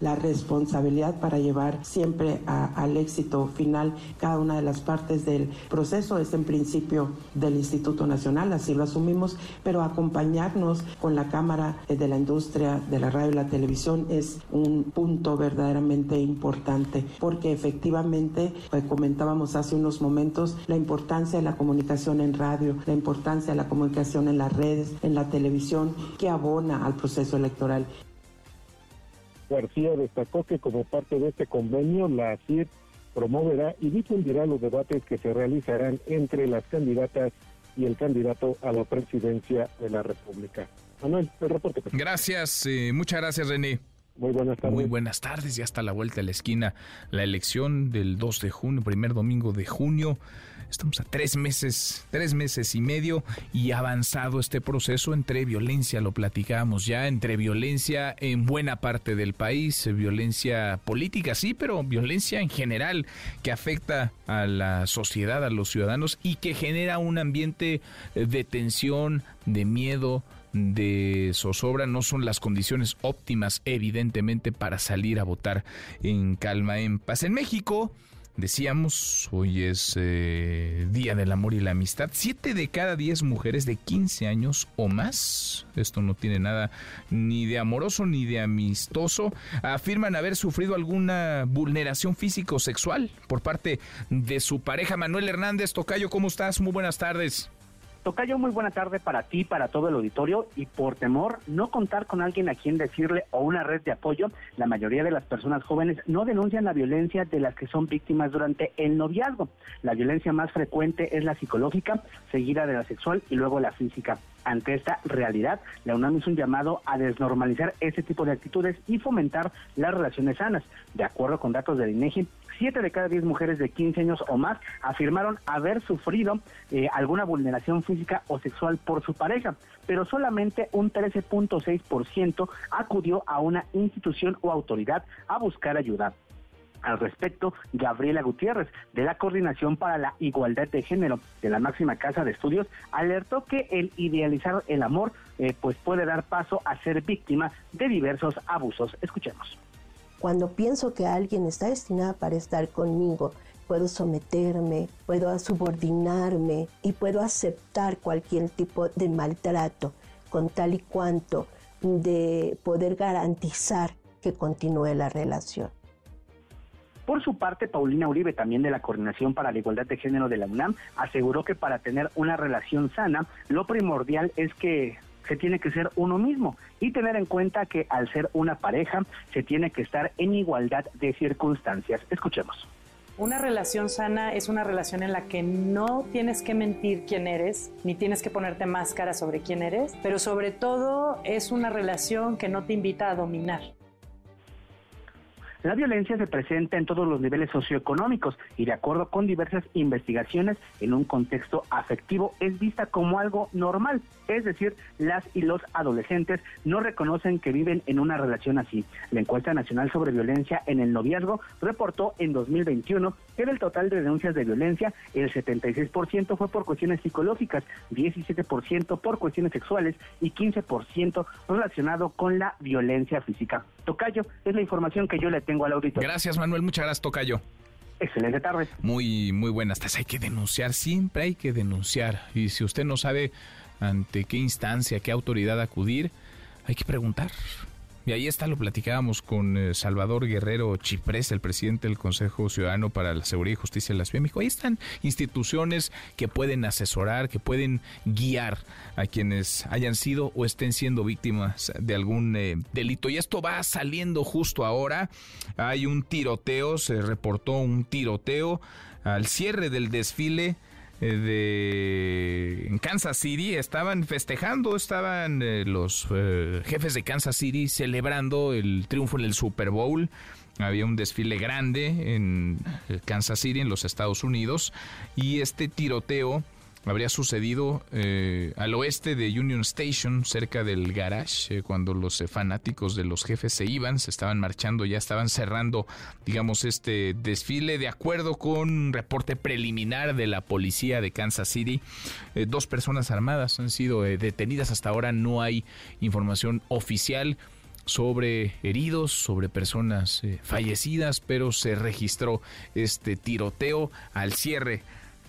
la responsabilidad para llevar siempre al éxito final cada una de las partes del proceso es en principio del Instituto Nacional, así lo asumimos, pero acompañarnos con la Cámara de la Industria de la Radio y la Televisión es un punto verdaderamente importante, porque efectivamente, pues, comentábamos hace unos momentos, la importancia de la comunicación en radio, la importancia de la comunicación en las redes, en la televisión, que abona al proceso electoral. García destacó que como parte de este convenio, la CIR promoverá y difundirá los debates que se realizarán entre las candidatas y el candidato a la presidencia de la República. Manuel, el reporte. Gracias, eh, muchas gracias René. Muy buenas tardes. Muy buenas tardes, ya está la vuelta a la esquina la elección del 2 de junio, primer domingo de junio. Estamos a tres meses, tres meses y medio y avanzado este proceso entre violencia, lo platicábamos ya, entre violencia en buena parte del país, violencia política, sí, pero violencia en general que afecta a la sociedad, a los ciudadanos y que genera un ambiente de tensión, de miedo, de zozobra no son las condiciones óptimas, evidentemente, para salir a votar en calma, en paz. En México, Decíamos, hoy es eh, Día del Amor y la Amistad. Siete de cada diez mujeres de 15 años o más, esto no tiene nada ni de amoroso ni de amistoso, afirman haber sufrido alguna vulneración físico sexual por parte de su pareja. Manuel Hernández Tocayo, ¿cómo estás? Muy buenas tardes. Tocayo, muy buena tarde para ti, para todo el auditorio y por temor no contar con alguien a quien decirle o una red de apoyo, la mayoría de las personas jóvenes no denuncian la violencia de las que son víctimas durante el noviazgo. La violencia más frecuente es la psicológica, seguida de la sexual y luego la física. Ante esta realidad, la UNAM hizo un llamado a desnormalizar ese tipo de actitudes y fomentar las relaciones sanas. De acuerdo con datos del INEGI, siete de cada diez mujeres de 15 años o más afirmaron haber sufrido eh, alguna vulneración física o sexual por su pareja, pero solamente un 13.6% acudió a una institución o autoridad a buscar ayuda. Al respecto, Gabriela Gutiérrez, de la Coordinación para la Igualdad de Género de la máxima casa de estudios, alertó que el idealizar el amor eh, pues puede dar paso a ser víctima de diversos abusos. Escuchemos. Cuando pienso que alguien está destinada para estar conmigo, puedo someterme, puedo subordinarme y puedo aceptar cualquier tipo de maltrato con tal y cuanto de poder garantizar que continúe la relación. Por su parte, Paulina Uribe, también de la Coordinación para la Igualdad de Género de la UNAM, aseguró que para tener una relación sana, lo primordial es que se tiene que ser uno mismo y tener en cuenta que al ser una pareja se tiene que estar en igualdad de circunstancias. Escuchemos. Una relación sana es una relación en la que no tienes que mentir quién eres, ni tienes que ponerte máscara sobre quién eres, pero sobre todo es una relación que no te invita a dominar. La violencia se presenta en todos los niveles socioeconómicos y de acuerdo con diversas investigaciones, en un contexto afectivo es vista como algo normal, es decir, las y los adolescentes no reconocen que viven en una relación así. La encuesta nacional sobre violencia en el noviazgo reportó en 2021 que del total de denuncias de violencia, el 76% fue por cuestiones psicológicas, 17% por cuestiones sexuales y 15% relacionado con la violencia física. Tocayo, es la información que yo le tengo al auditorio. Gracias, Manuel. Muchas gracias, Tocayo. Excelente tarde. Muy, muy buenas tardes. Hay que denunciar, siempre hay que denunciar. Y si usted no sabe ante qué instancia, qué autoridad acudir, hay que preguntar. Y ahí está, lo platicábamos con eh, Salvador Guerrero Chiprés, el presidente del Consejo Ciudadano para la Seguridad y Justicia de la Ciudad. Ahí están instituciones que pueden asesorar, que pueden guiar a quienes hayan sido o estén siendo víctimas de algún eh, delito. Y esto va saliendo justo ahora. Hay un tiroteo, se reportó un tiroteo al cierre del desfile de en Kansas City estaban festejando, estaban eh, los eh, jefes de Kansas City celebrando el triunfo en el Super Bowl. Había un desfile grande en Kansas City, en los Estados Unidos, y este tiroteo habría sucedido eh, al oeste de Union Station, cerca del garage, eh, cuando los eh, fanáticos de los jefes se iban, se estaban marchando, ya estaban cerrando, digamos, este desfile. De acuerdo con un reporte preliminar de la policía de Kansas City, dos personas armadas han sido detenidas. Hasta ahora no hay información oficial sobre heridos, sobre personas fallecidas, pero se registró este tiroteo al cierre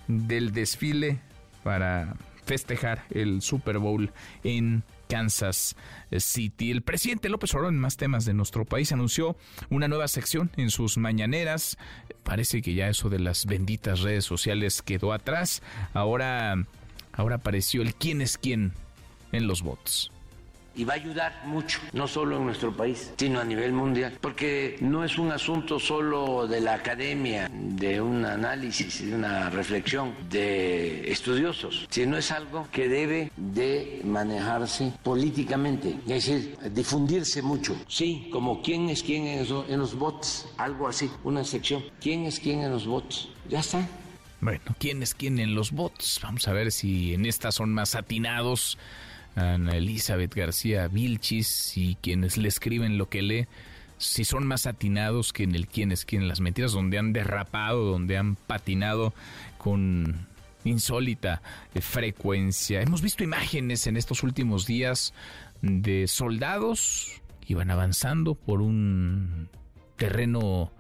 del desfile para festejar el Super Bowl en Kansas City. El presidente López Obrador, en más temas de nuestro país, anunció una nueva sección en sus mañaneras. Parece que ya eso de las benditas redes sociales quedó atrás. Ahora, ahora apareció el quién es quién en los bots y va a ayudar mucho, no solo en nuestro país, sino a nivel mundial, porque no es un asunto solo de la academia, de un análisis, de una reflexión de estudiosos, sino es algo que debe de manejarse políticamente, es decir, difundirse mucho. Sí, como quién es quién en los, bots, algo así, una sección, quién es quién en los bots, ya está. Bueno, ¿quién es quién en los bots? Vamos a ver si en estas son más atinados Ana Elizabeth García Vilchis y quienes le escriben lo que lee, si son más atinados que en el quién es quién, las mentiras, donde han derrapado, donde han patinado con insólita frecuencia. Hemos visto imágenes en estos últimos días de soldados que iban avanzando por un terreno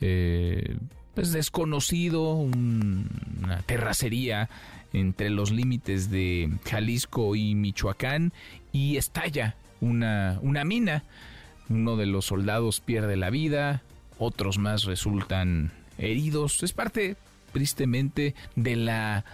eh, pues desconocido, una terracería entre los límites de Jalisco y Michoacán y estalla una, una mina. Uno de los soldados pierde la vida, otros más resultan heridos. Es parte, tristemente, de la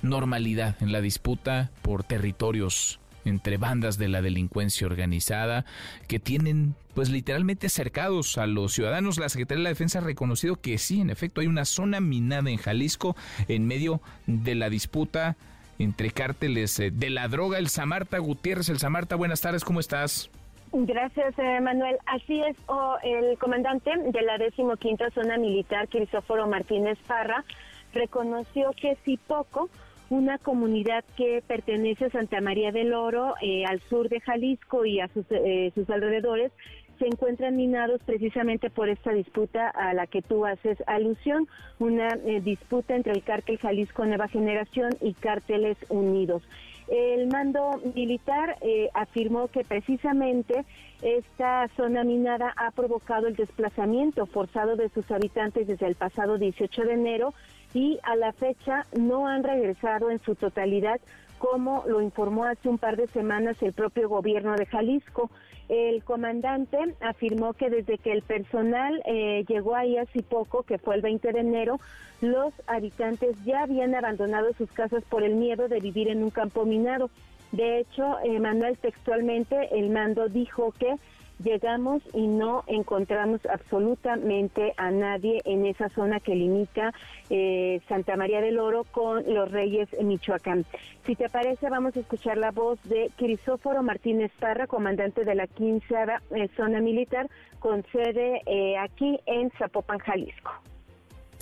normalidad en la disputa por territorios entre bandas de la delincuencia organizada que tienen pues literalmente cercados a los ciudadanos. La Secretaría de la Defensa ha reconocido que sí, en efecto, hay una zona minada en Jalisco en medio de la disputa entre cárteles eh, de la droga. El Samarta Gutiérrez, el Samarta, buenas tardes, ¿cómo estás? Gracias, eh, Manuel. Así es, el comandante de la decimoquinta zona militar, Crisóforo Martínez Parra, reconoció que si poco, una comunidad que pertenece a Santa María del Oro, eh, al sur de Jalisco y a sus, eh, sus alrededores, se encuentran minados precisamente por esta disputa a la que tú haces alusión, una disputa entre el cártel Jalisco Nueva Generación y cárteles unidos. El mando militar eh, afirmó que precisamente esta zona minada ha provocado el desplazamiento forzado de sus habitantes desde el pasado 18 de enero y a la fecha no han regresado en su totalidad como lo informó hace un par de semanas el propio gobierno de Jalisco. El comandante afirmó que desde que el personal eh, llegó ahí hace poco, que fue el 20 de enero, los habitantes ya habían abandonado sus casas por el miedo de vivir en un campo minado. De hecho, Manuel textualmente, el mando dijo que llegamos y no encontramos absolutamente a nadie en esa zona que limita eh, Santa María del Oro con los Reyes Michoacán. Si te parece, vamos a escuchar la voz de Crisóforo Martínez Parra, comandante de la 15 eh, zona militar, con sede eh, aquí en Zapopan, Jalisco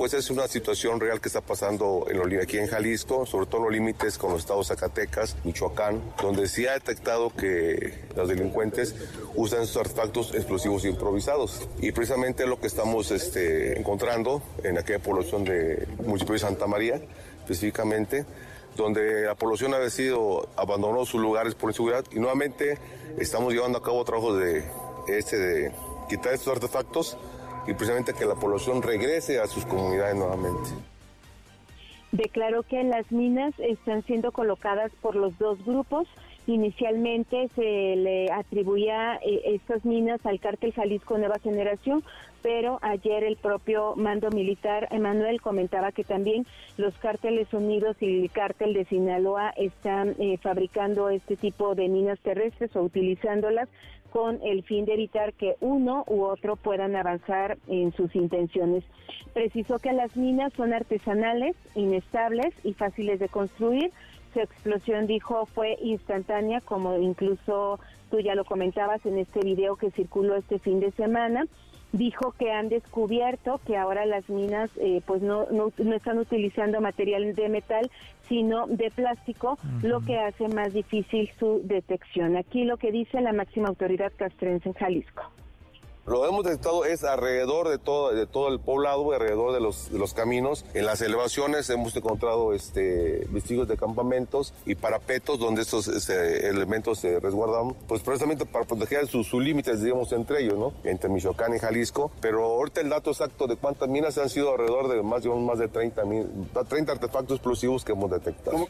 pues es una situación real que está pasando en aquí en Jalisco, sobre todo en los límites con los estados Zacatecas, Michoacán, donde se ha detectado que los delincuentes usan estos artefactos explosivos improvisados. Y precisamente lo que estamos este, encontrando en aquella población de municipio de Santa María, específicamente, donde la población ha sido abandonó sus lugares por inseguridad y nuevamente estamos llevando a cabo trabajos de este de quitar estos artefactos y precisamente que la población regrese a sus comunidades nuevamente. Declaró que las minas están siendo colocadas por los dos grupos. Inicialmente se le atribuía eh, estas minas al cártel Jalisco Nueva Generación, pero ayer el propio mando militar Emanuel comentaba que también los cárteles unidos y el cártel de Sinaloa están eh, fabricando este tipo de minas terrestres o utilizándolas con el fin de evitar que uno u otro puedan avanzar en sus intenciones. Precisó que las minas son artesanales, inestables y fáciles de construir. Su explosión, dijo, fue instantánea, como incluso tú ya lo comentabas en este video que circuló este fin de semana dijo que han descubierto que ahora las minas eh, pues no, no, están utilizando material de metal sino de plástico lo que hace más difícil su detección. Aquí lo que dice la máxima autoridad castrense en Jalisco lo hemos detectado es alrededor de todo, de todo el poblado, alrededor de los, de los caminos. En las elevaciones hemos encontrado este, vestigios de campamentos y parapetos donde estos este, elementos se resguardan, pues precisamente para proteger sus, límites, digamos, entre ellos, ¿no? Entre Michoacán y Jalisco. Pero ahorita el dato exacto de cuántas minas han sido alrededor de más de, más de 30, 30 artefactos explosivos que hemos detectado.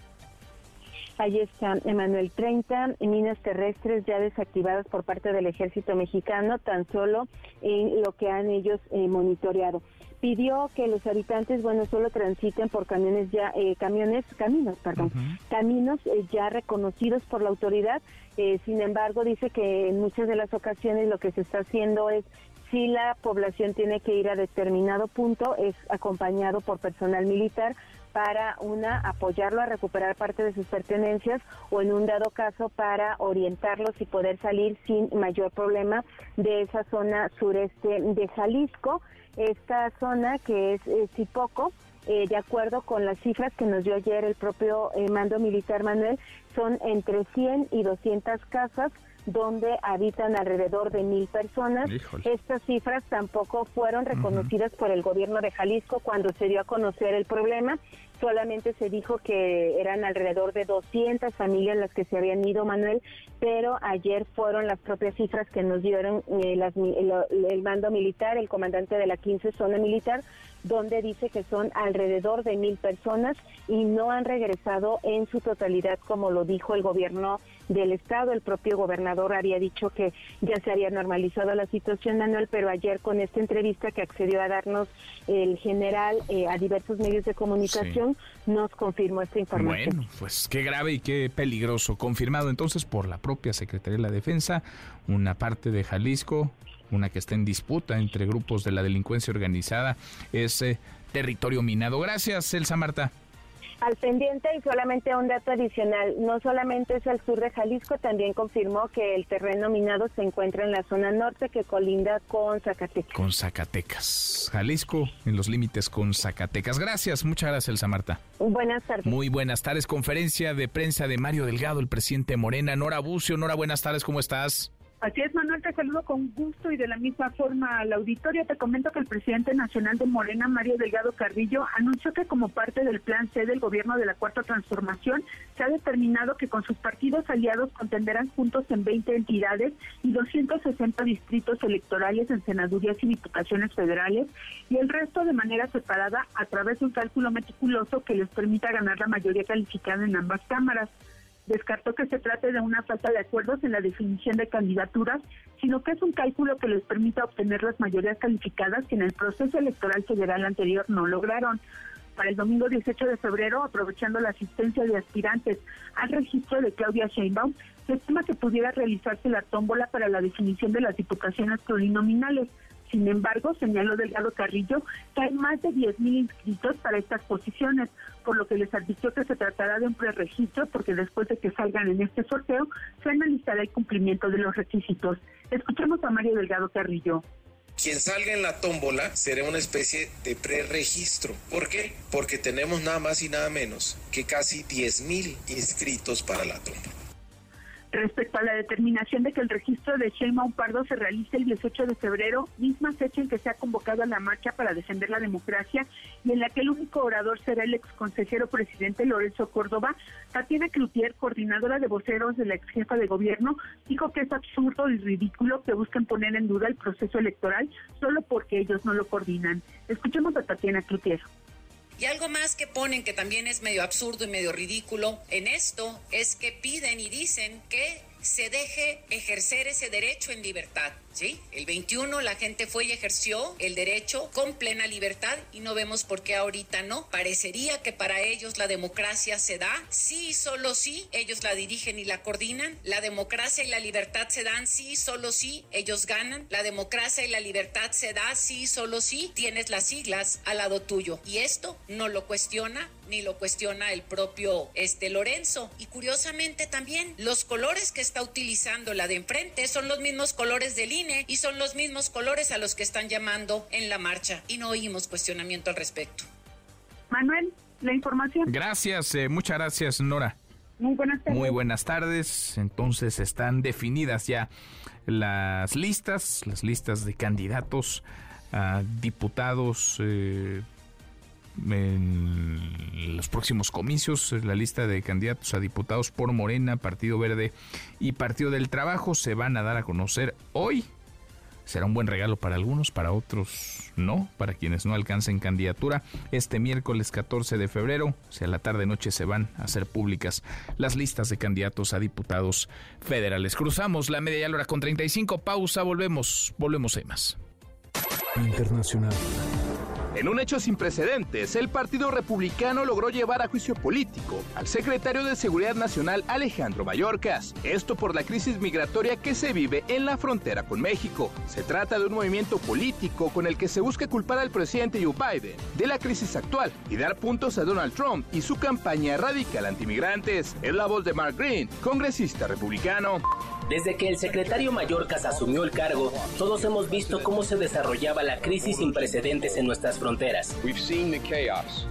Ahí está, Emanuel, 30 minas terrestres ya desactivadas por parte del ejército mexicano, tan solo en lo que han ellos eh, monitoreado. Pidió que los habitantes, bueno, solo transiten por camiones ya, eh, camiones, caminos, perdón, caminos eh, ya reconocidos por la autoridad. sin embargo, dice que en muchas de las ocasiones lo que se está haciendo es si la población tiene que ir a determinado punto, es acompañado por personal militar para una apoyarlo a recuperar parte de sus pertenencias o en un dado caso para orientarlos y poder salir sin mayor problema de esa zona sureste de Jalisco. Esta zona que es Cipoco, eh, de acuerdo con las cifras que nos dio ayer el propio eh, mando militar Manuel, son entre 100 y 200 casas donde habitan alrededor de mil personas. Estas cifras tampoco fueron reconocidas por el gobierno de Jalisco cuando se dio a conocer el problema. Solamente se dijo que eran alrededor de 200 familias las que se habían ido, Manuel, pero ayer fueron las propias cifras que nos dieron eh, el, mando militar, el comandante de la 15 zona militar, donde dice que son alrededor de mil personas y no han regresado en su totalidad, como lo dijo el gobierno del estado. El propio gobernador había dicho que ya se había normalizado la situación, Manuel, pero ayer con esta entrevista que accedió a darnos el general eh, a diversos medios de comunicación, nos confirmó esta información. Bueno, pues qué grave y qué peligroso. Confirmado entonces por la propia Secretaría de la Defensa, una parte de Jalisco, una que está en disputa entre grupos de la delincuencia organizada, es eh, territorio minado. Gracias, Elsa Marta. Al pendiente y solamente un dato adicional, no solamente es al sur de Jalisco, también confirmó que el terreno minado se encuentra en la zona norte que colinda con Zacatecas. Con Zacatecas. Jalisco en los límites con Zacatecas. Gracias, muchas gracias Elsa Marta. Buenas tardes. Muy buenas tardes. Conferencia de prensa de Mario Delgado, el presidente Morena. Nora Bucio, Nora, buenas tardes, ¿cómo estás? Así es, Manuel, te saludo con gusto y de la misma forma al auditorio. Te comento que el presidente nacional de Morena, Mario Delgado Carrillo, anunció que como parte del plan C del gobierno de la Cuarta Transformación, se ha determinado que con sus partidos aliados contenderán juntos en 20 entidades y 260 distritos electorales en senadurías y diputaciones federales y el resto de manera separada a través de un cálculo meticuloso que les permita ganar la mayoría calificada en ambas cámaras descartó que se trate de una falta de acuerdos en la definición de candidaturas, sino que es un cálculo que les permita obtener las mayorías calificadas que en el proceso electoral federal anterior no lograron. Para el domingo 18 de febrero, aprovechando la asistencia de aspirantes al registro de Claudia Sheinbaum, se estima que pudiera realizarse la tómbola para la definición de las diputaciones plurinominales. Sin embargo, señaló Delgado Carrillo que hay más de 10.000 inscritos para estas posiciones, por lo que les advirtió que se tratará de un preregistro porque después de que salgan en este sorteo se analizará el cumplimiento de los requisitos. Escuchemos a Mario Delgado Carrillo. Quien salga en la tómbola será una especie de preregistro. ¿Por qué? Porque tenemos nada más y nada menos que casi 10.000 inscritos para la tómbola. Respecto a la determinación de que el registro de Sheinbaum Pardo se realice el 18 de febrero, misma fecha en que se ha convocado a la marcha para defender la democracia y en la que el único orador será el ex consejero presidente Lorenzo Córdoba, Tatiana Cloutier, coordinadora de voceros de la ex jefa de gobierno, dijo que es absurdo y ridículo que busquen poner en duda el proceso electoral solo porque ellos no lo coordinan. Escuchemos a Tatiana Cloutier. Y algo más que ponen que también es medio absurdo y medio ridículo en esto es que piden y dicen que se deje ejercer ese derecho en libertad. ¿Sí? El 21 la gente fue y ejerció el derecho con plena libertad y no vemos por qué ahorita no. Parecería que para ellos la democracia se da, sí y solo sí, ellos la dirigen y la coordinan. La democracia y la libertad se dan, sí y solo sí, ellos ganan. La democracia y la libertad se da, sí y solo sí, tienes las siglas al lado tuyo. Y esto no lo cuestiona ni lo cuestiona el propio este Lorenzo. Y curiosamente también los colores que está utilizando la de enfrente son los mismos colores del INE y son los mismos colores a los que están llamando en la marcha y no oímos cuestionamiento al respecto. Manuel, la información. Gracias, eh, muchas gracias Nora. Muy buenas tardes. Muy buenas tardes. Entonces están definidas ya las listas, las listas de candidatos a diputados eh, en los próximos comicios. La lista de candidatos a diputados por Morena, Partido Verde y Partido del Trabajo se van a dar a conocer hoy. Será un buen regalo para algunos, para otros no, para quienes no alcancen candidatura. Este miércoles 14 de febrero, si a la tarde-noche se van a hacer públicas las listas de candidatos a diputados federales. Cruzamos la media hora con 35, pausa, volvemos, volvemos a más. Internacional. En un hecho sin precedentes, el Partido Republicano logró llevar a juicio político al secretario de Seguridad Nacional Alejandro Mayorkas, esto por la crisis migratoria que se vive en la frontera con México. Se trata de un movimiento político con el que se busca culpar al presidente Joe Biden de la crisis actual y dar puntos a Donald Trump y su campaña radical antimigrantes. Es la voz de Mark Green, congresista republicano. Desde que el secretario Mayorkas asumió el cargo, todos hemos visto cómo se desarrollaba la crisis sin precedentes en nuestras fronteras.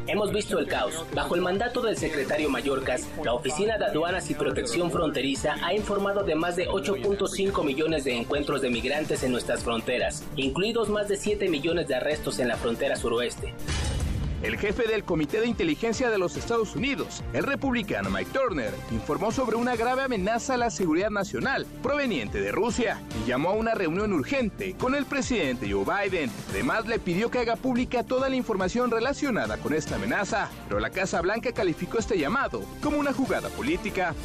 Hemos visto el caos. Bajo el mandato del secretario Mayorkas, la Oficina de Aduanas y Protección Fronteriza ha informado de más de 8.5 millones de encuentros de migrantes en nuestras fronteras, incluidos más de 7 millones de arrestos en la frontera suroeste. El jefe del Comité de Inteligencia de los Estados Unidos, el republicano Mike Turner, informó sobre una grave amenaza a la seguridad nacional proveniente de Rusia y llamó a una reunión urgente con el presidente Joe Biden. Además, le pidió que haga pública toda la información relacionada con esta amenaza, pero la Casa Blanca calificó este llamado como una jugada política.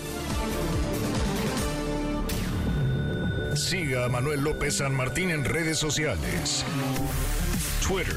Siga a Manuel López San Martín en redes sociales. Twitter,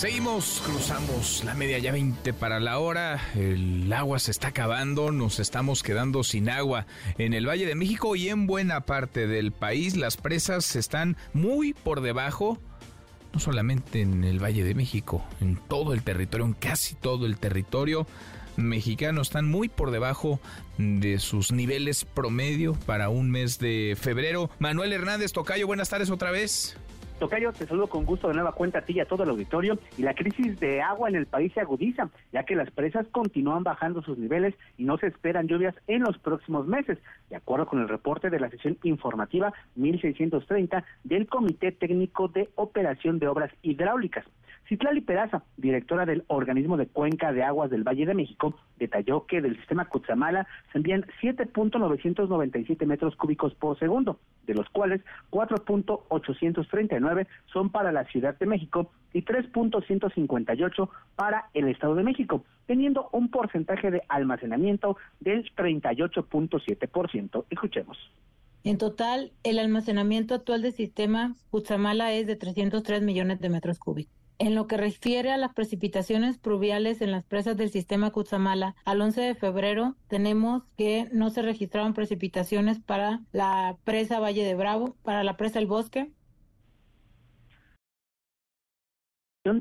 Seguimos, cruzamos la media ya 20 para la hora. El agua se está acabando, nos estamos quedando sin agua en el Valle de México y en buena parte del país. Las presas están muy por debajo, no solamente en el Valle de México, en todo el territorio, en casi todo el territorio mexicano están muy por debajo de sus niveles promedio para un mes de febrero. Manuel Hernández Tocayo, buenas tardes otra vez. Tocayo, te saludo con gusto de nueva cuenta a ti y a todo el auditorio. Y la crisis de agua en el país se agudiza, ya que las presas continúan bajando sus niveles y no se esperan lluvias en los próximos meses, de acuerdo con el reporte de la sesión informativa 1630 del Comité Técnico de Operación de Obras Hidráulicas. Citlali Peraza, directora del organismo de cuenca de aguas del Valle de México, detalló que del sistema Cutzamala se envían 7.997 metros cúbicos por segundo, de los cuales 4.839 son para la Ciudad de México y 3.158 para el Estado de México, teniendo un porcentaje de almacenamiento del 38.7%. Escuchemos. En total, el almacenamiento actual del sistema Cutzamala es de 303 millones de metros cúbicos. En lo que refiere a las precipitaciones pluviales en las presas del sistema Cutzamala, al 11 de febrero tenemos que no se registraron precipitaciones para la presa Valle de Bravo, para la presa El Bosque,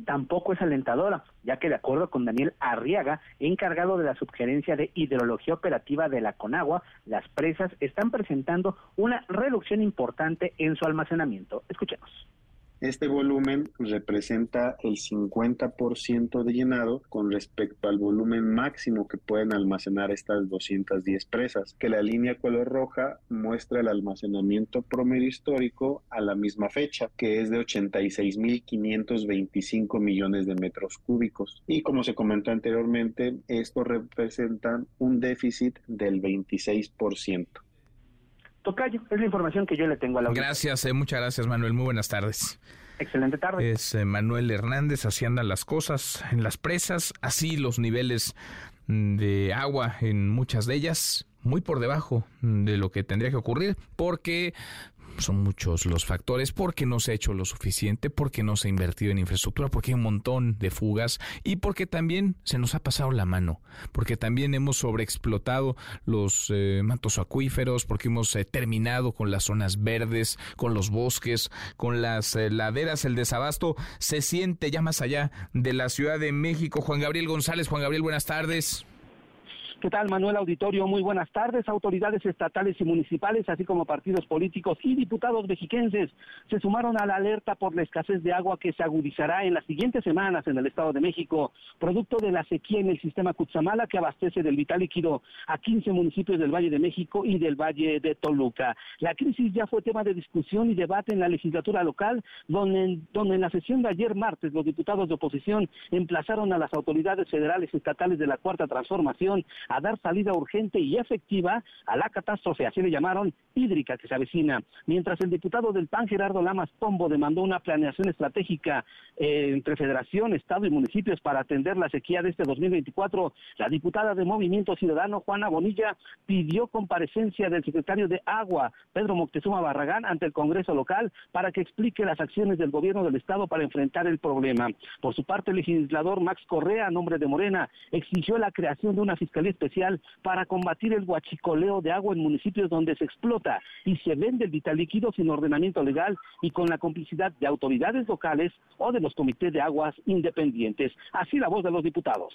tampoco es alentadora, ya que de acuerdo con Daniel Arriaga, encargado de la subgerencia de hidrología operativa de la Conagua, las presas están presentando una reducción importante en su almacenamiento. Escuchemos. Este volumen representa el 50% de llenado con respecto al volumen máximo que pueden almacenar estas 210 presas, que la línea color roja muestra el almacenamiento promedio histórico a la misma fecha, que es de 86.525 millones de metros cúbicos. Y como se comentó anteriormente, esto representa un déficit del 26%. Tocayo, es la información que yo le tengo a la Gracias, eh, muchas gracias Manuel, muy buenas tardes. Excelente tarde. Es eh, Manuel Hernández, así andan las cosas en las presas, así los niveles mm, de agua en muchas de ellas, muy por debajo de lo que tendría que ocurrir, porque son muchos los factores, porque no se ha hecho lo suficiente, porque no se ha invertido en infraestructura, porque hay un montón de fugas y porque también se nos ha pasado la mano, porque también hemos sobreexplotado los eh, mantos acuíferos, porque hemos eh, terminado con las zonas verdes, con los bosques, con las eh, laderas, el desabasto se siente ya más allá de la Ciudad de México. Juan Gabriel González, Juan Gabriel, buenas tardes. ¿Qué tal, Manuel Auditorio? Muy buenas tardes. Autoridades estatales y municipales, así como partidos políticos y diputados mexiquenses, se sumaron a la alerta por la escasez de agua que se agudizará en las siguientes semanas en el Estado de México, producto de la sequía en el sistema Cutzamala que abastece del vital líquido a 15 municipios del Valle de México y del Valle de Toluca. La crisis ya fue tema de discusión y debate en la legislatura local, donde, donde en la sesión de ayer martes los diputados de oposición emplazaron a las autoridades federales y estatales de la Cuarta Transformación a dar salida urgente y efectiva a la catástrofe, así le llamaron, hídrica que se avecina. Mientras el diputado del PAN, Gerardo Lamas Pombo, demandó una planeación estratégica eh, entre Federación, Estado y municipios para atender la sequía de este 2024, la diputada de Movimiento Ciudadano, Juana Bonilla, pidió comparecencia del secretario de Agua, Pedro Moctezuma Barragán, ante el Congreso local para que explique las acciones del gobierno del Estado para enfrentar el problema. Por su parte, el legislador Max Correa, a nombre de Morena, exigió la creación de una fiscalía especial para combatir el huachicoleo de agua en municipios donde se explota y se vende el vital líquido sin ordenamiento legal y con la complicidad de autoridades locales o de los comités de aguas independientes. Así la voz de los diputados.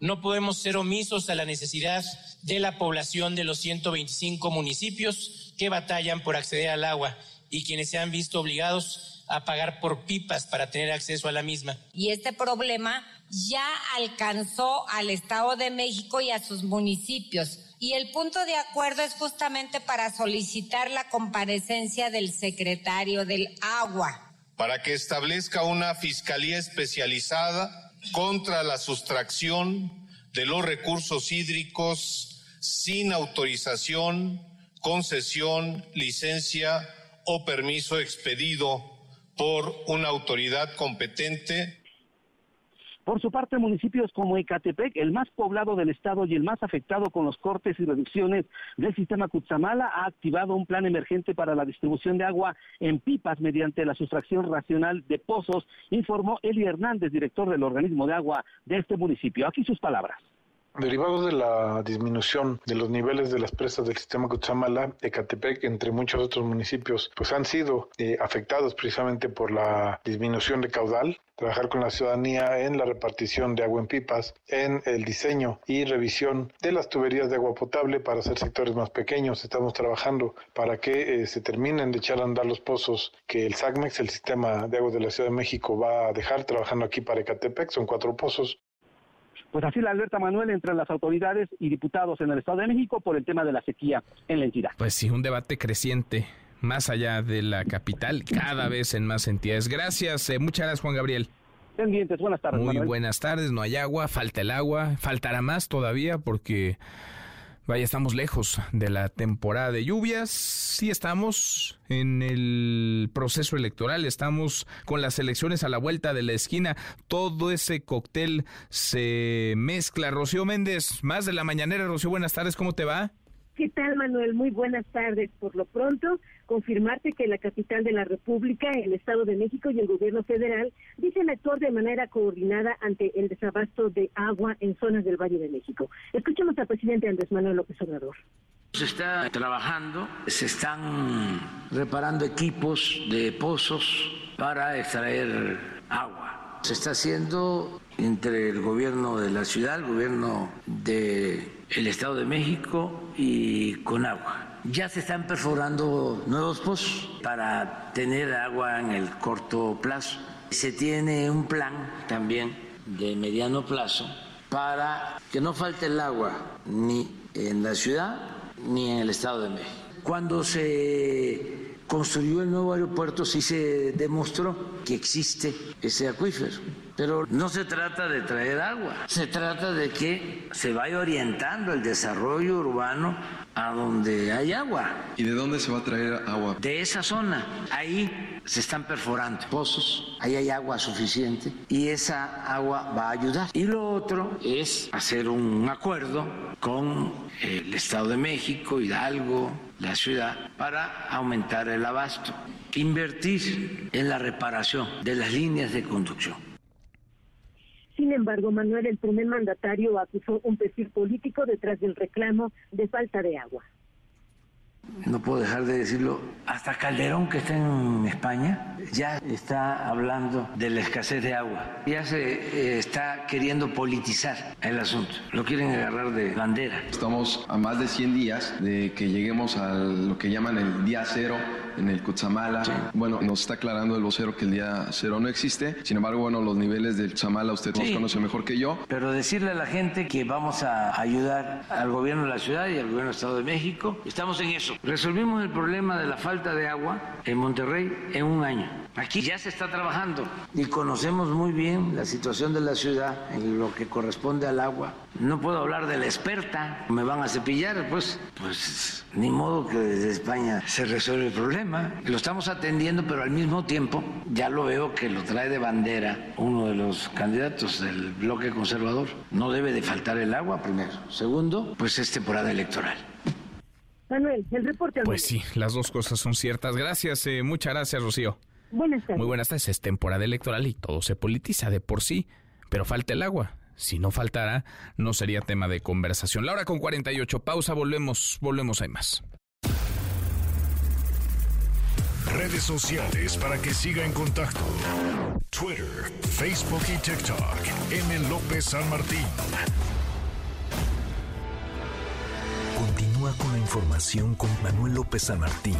No podemos ser omisos a la necesidad de la población de los 125 municipios que batallan por acceder al agua y quienes se han visto obligados a pagar por pipas para tener acceso a la misma. Y este problema ya alcanzó al Estado de México y a sus municipios. Y el punto de acuerdo es justamente para solicitar la comparecencia del secretario del agua. Para que establezca una fiscalía especializada contra la sustracción de los recursos hídricos sin autorización, concesión, licencia o permiso expedido por una autoridad competente por su parte, municipios como Ecatepec, el más poblado del estado y el más afectado con los cortes y reducciones del sistema Cutzamala, ha activado un plan emergente para la distribución de agua en pipas mediante la sustracción racional de pozos, informó Eli Hernández, director del organismo de agua de este municipio. Aquí sus palabras. Derivado de la disminución de los niveles de las presas del sistema Cutzamala, Ecatepec, entre muchos otros municipios, pues han sido eh, afectados precisamente por la disminución de caudal. Trabajar con la ciudadanía en la repartición de agua en pipas, en el diseño y revisión de las tuberías de agua potable para hacer sectores más pequeños. Estamos trabajando para que eh, se terminen de echar a andar los pozos que el SACMEX, el sistema de agua de la Ciudad de México, va a dejar trabajando aquí para Ecatepec. Son cuatro pozos pues así la alerta Manuel entre las autoridades y diputados en el Estado de México por el tema de la sequía en la entidad. Pues sí, un debate creciente más allá de la capital, cada vez en más entidades. Gracias, eh, muchas gracias Juan Gabriel. Pendientes, buenas tardes. Muy buenas tardes, no hay agua, falta el agua, faltará más todavía porque Vaya, estamos lejos de la temporada de lluvias. Sí estamos en el proceso electoral, estamos con las elecciones a la vuelta de la esquina. Todo ese cóctel se mezcla. Rocío Méndez, más de la mañanera. Rocío, buenas tardes, ¿cómo te va? ¿Qué tal, Manuel? Muy buenas tardes. Por lo pronto, confirmarte que la capital de la República, el Estado de México y el gobierno federal dicen actuar de manera coordinada ante el desabasto de agua en zonas del Valle de México. Escuchemos al presidente Andrés Manuel López Obrador. Se está trabajando, se están reparando equipos de pozos para extraer agua. Se está haciendo entre el gobierno de la ciudad, el gobierno del Estado de México y Conagua ya se están perforando nuevos pozos para tener agua en el corto plazo. Se tiene un plan también de mediano plazo para que no falte el agua ni en la ciudad ni en el Estado de México. Cuando se construyó el nuevo aeropuerto sí se demostró que existe ese acuífero pero no se trata de traer agua, se trata de que se vaya orientando el desarrollo urbano a donde hay agua. ¿Y de dónde se va a traer agua? De esa zona. Ahí se están perforando pozos, ahí hay agua suficiente y esa agua va a ayudar. Y lo otro es hacer un acuerdo con el Estado de México, Hidalgo, la ciudad, para aumentar el abasto. Invertir en la reparación de las líneas de conducción sin embargo, Manuel, el primer mandatario, acusó un perfil político detrás del reclamo de falta de agua. No puedo dejar de decirlo, hasta Calderón que está en España ya está hablando de la escasez de agua, ya se eh, está queriendo politizar el asunto, lo quieren agarrar de bandera. Estamos a más de 100 días de que lleguemos a lo que llaman el día cero en el Cutzamala. Bueno, nos está aclarando el vocero que el día cero no existe. Sin embargo, bueno, los niveles del Cutzamala usted los conoce mejor que yo. Pero decirle a la gente que vamos a ayudar al gobierno de la ciudad y al gobierno del Estado de México, estamos en eso. Resolvimos el problema de la falta de agua en Monterrey en un año. Aquí ya se está trabajando y conocemos muy bien la situación de la ciudad en lo que corresponde al agua. No puedo hablar de la experta, me van a cepillar, pues, pues ni modo que desde España se resuelve el problema. Lo estamos atendiendo, pero al mismo tiempo ya lo veo que lo trae de bandera uno de los candidatos del bloque conservador. No debe de faltar el agua, primero. Segundo, pues es temporada electoral. Manuel, el reporte. Pues sí, las dos cosas son ciertas. Gracias, eh, muchas gracias, Rocío. Buenas tardes. Muy buenas tardes. Es temporada electoral y todo se politiza de por sí, pero falta el agua. Si no faltara, no sería tema de conversación. La hora con 48. Pausa, volvemos, volvemos, hay más. Redes sociales para que siga en contacto: Twitter, Facebook y TikTok. M. López San Martín. Continúa con la información con Manuel López San Martín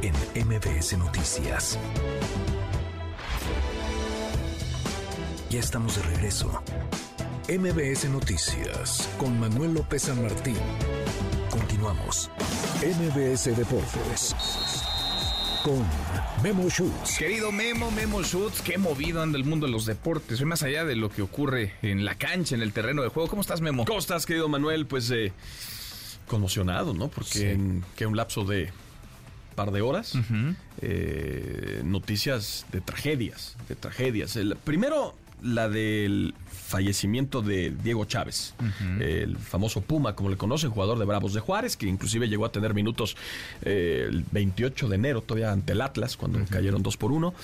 en MBS Noticias. Ya estamos de regreso. MBS Noticias con Manuel López San Martín. Continuamos. MBS Deportes con Memo Schutz. Querido Memo, Memo Schutz, qué movido anda el mundo de los deportes. Soy más allá de lo que ocurre en la cancha, en el terreno de juego. ¿Cómo estás, Memo? ¿Cómo estás, querido Manuel? Pues eh, conmocionado, ¿no? Porque en que un lapso de par de horas, eh, noticias de tragedias, de tragedias. El, primero, la del fallecimiento de Diego Chávez, el famoso Puma, como le conocen, jugador de Bravos de Juárez, que inclusive llegó a tener minutos eh, el 28 de enero, todavía ante el Atlas, cuando cayeron dos por uno.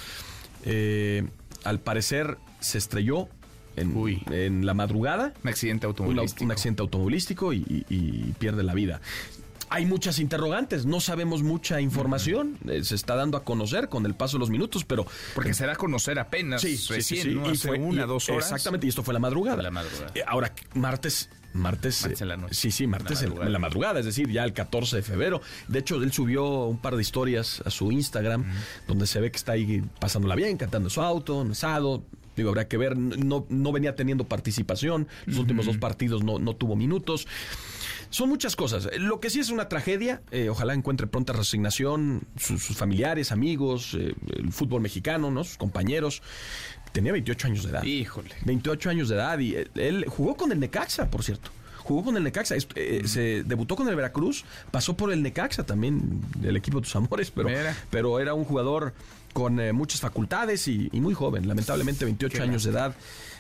Eh, al parecer se estrelló en, en, la madrugada. Un accidente automovilístico. Un, accidente automovilístico y, y, pierde la vida hay muchas interrogantes, no sabemos mucha información, eh, se está dando a conocer con el paso de los minutos, pero... Porque se da a conocer apenas sí, recién, sí, ¿no? fue, una, dos horas. Exactamente, y esto fue la madrugada. La madrugada. Eh, ahora, martes... Martes, martes en la noche. Sí, sí, martes en la, en la, madrugada, es decir, ya el 14 de febrero. De hecho, él subió un par de historias a su Instagram, donde se ve que está ahí pasándola bien, cantando su auto, asado, Digo, habrá que ver, no, no venía teniendo participación, los últimos dos partidos no, no tuvo minutos. Son muchas cosas. Lo que sí es una tragedia, eh, ojalá encuentre pronta resignación, sus, familiares, amigos, eh, el fútbol mexicano, ¿no? sus compañeros. Tenía 28 años de edad. Híjole. 28 años de edad y él, jugó con el Necaxa, por cierto jugó con el Necaxa, eh, se debutó con el Veracruz, pasó por el Necaxa también, del equipo de tus amores, pero, pero era un jugador con muchas facultades y, muy joven, lamentablemente 28 años de edad.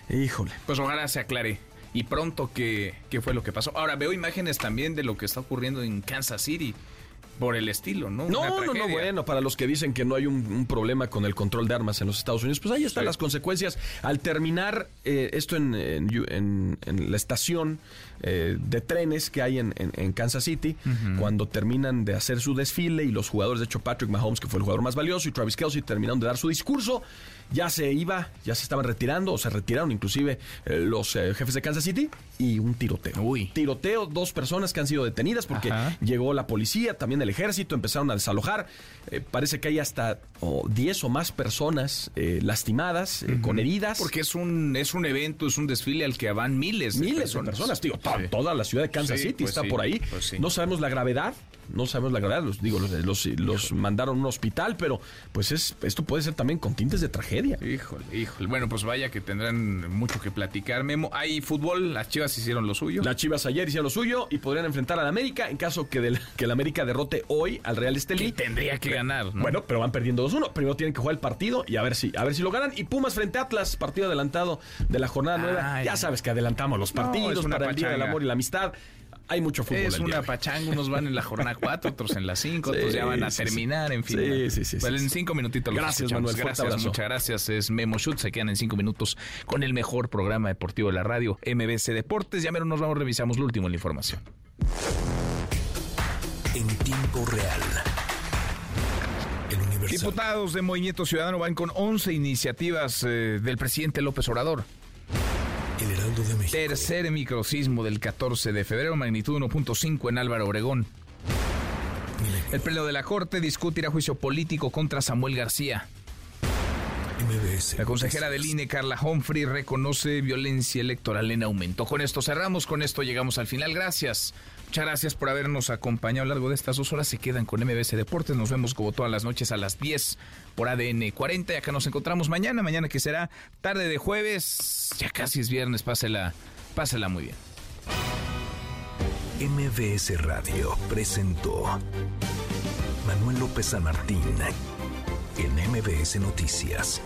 Híjole. Pues ojalá se aclare y pronto qué, qué fue lo que pasó. Ahora veo imágenes también de lo que está ocurriendo en Kansas City por el estilo, ¿no? No, no, no, bueno, para los que dicen que no hay un, problema con el control de armas en los Estados Unidos, pues ahí están las consecuencias. Al terminar eh, esto en, en, la estación eh, de trenes que hay en, Kansas City, cuando terminan de hacer su desfile y los jugadores, de hecho Patrick Mahomes, que fue el jugador más valioso, y Travis Kelsey terminaron de dar su discurso, ya se iba, ya se estaban retirando, o se retiraron inclusive eh, los eh, jefes de Kansas City, y un tiroteo. Uy. Tiroteo, dos personas que han sido detenidas porque llegó la policía, también el ejército, empezaron a desalojar. Eh, parece que hay hasta 10 o más personas lastimadas, con heridas. Porque es un, es un evento, es un desfile al que van miles de miles personas. de personas, tío. Toda la ciudad de Kansas City pues está por ahí. Pues no sabemos la gravedad, no sabemos la gravedad, los digo, los, los, mandaron a un hospital, pero pues es esto puede ser también con tintes de tragedia. Híjole, híjole. Bueno, pues vaya que tendrán mucho que platicar. Memo, hay fútbol, las Chivas hicieron lo suyo. Las Chivas ayer hicieron lo suyo y podrían enfrentar al América en caso que, del, que el América derrote hoy al Real Estelí. tendría que ganar, ¿no? Bueno, pero van perdiendo 2-1. Primero tienen que jugar el partido y a ver si a ver si lo ganan. Y Pumas frente a Atlas, partido adelantado de la jornada nueva. Ya sabes que adelantamos los partidos para el Día del Amor y la Amistad hay mucho fútbol. Es una pachanga, unos van en la jornada 4, otros en la 5, otros ya van a terminar, en fin. Sí, sí, sí. Bueno, en cinco minutitos los Gracias, Manuel. Gracias, muchas gracias. Es Memo Shoot. Se quedan en cinco minutos con el mejor programa deportivo de la radio, MBC Deportes. Ya mero nos vamos, revisamos lo último en la información. En tiempo real. Diputados de Movimiento Ciudadano van con 11 iniciativas eh, del presidente López Obrador. De México. Tercer microsismo del 14 de febrero, magnitud 1.5 en Álvaro Obregón. El pleno de la Corte discute ir a juicio político contra Samuel García. La consejera del INE, Carla Humphrey, reconoce violencia electoral en aumento. Con esto cerramos, con esto llegamos al final. Gracias. Muchas gracias por habernos acompañado a lo largo de estas dos horas. Se quedan con MBC Deportes. Nos vemos como todas las noches a las 10 por ADN 40. Y acá nos encontramos mañana, mañana que será tarde de jueves. Ya casi es viernes. Pásela, pásela muy bien. MBS Radio presentó Manuel López San Martín en MBS Noticias.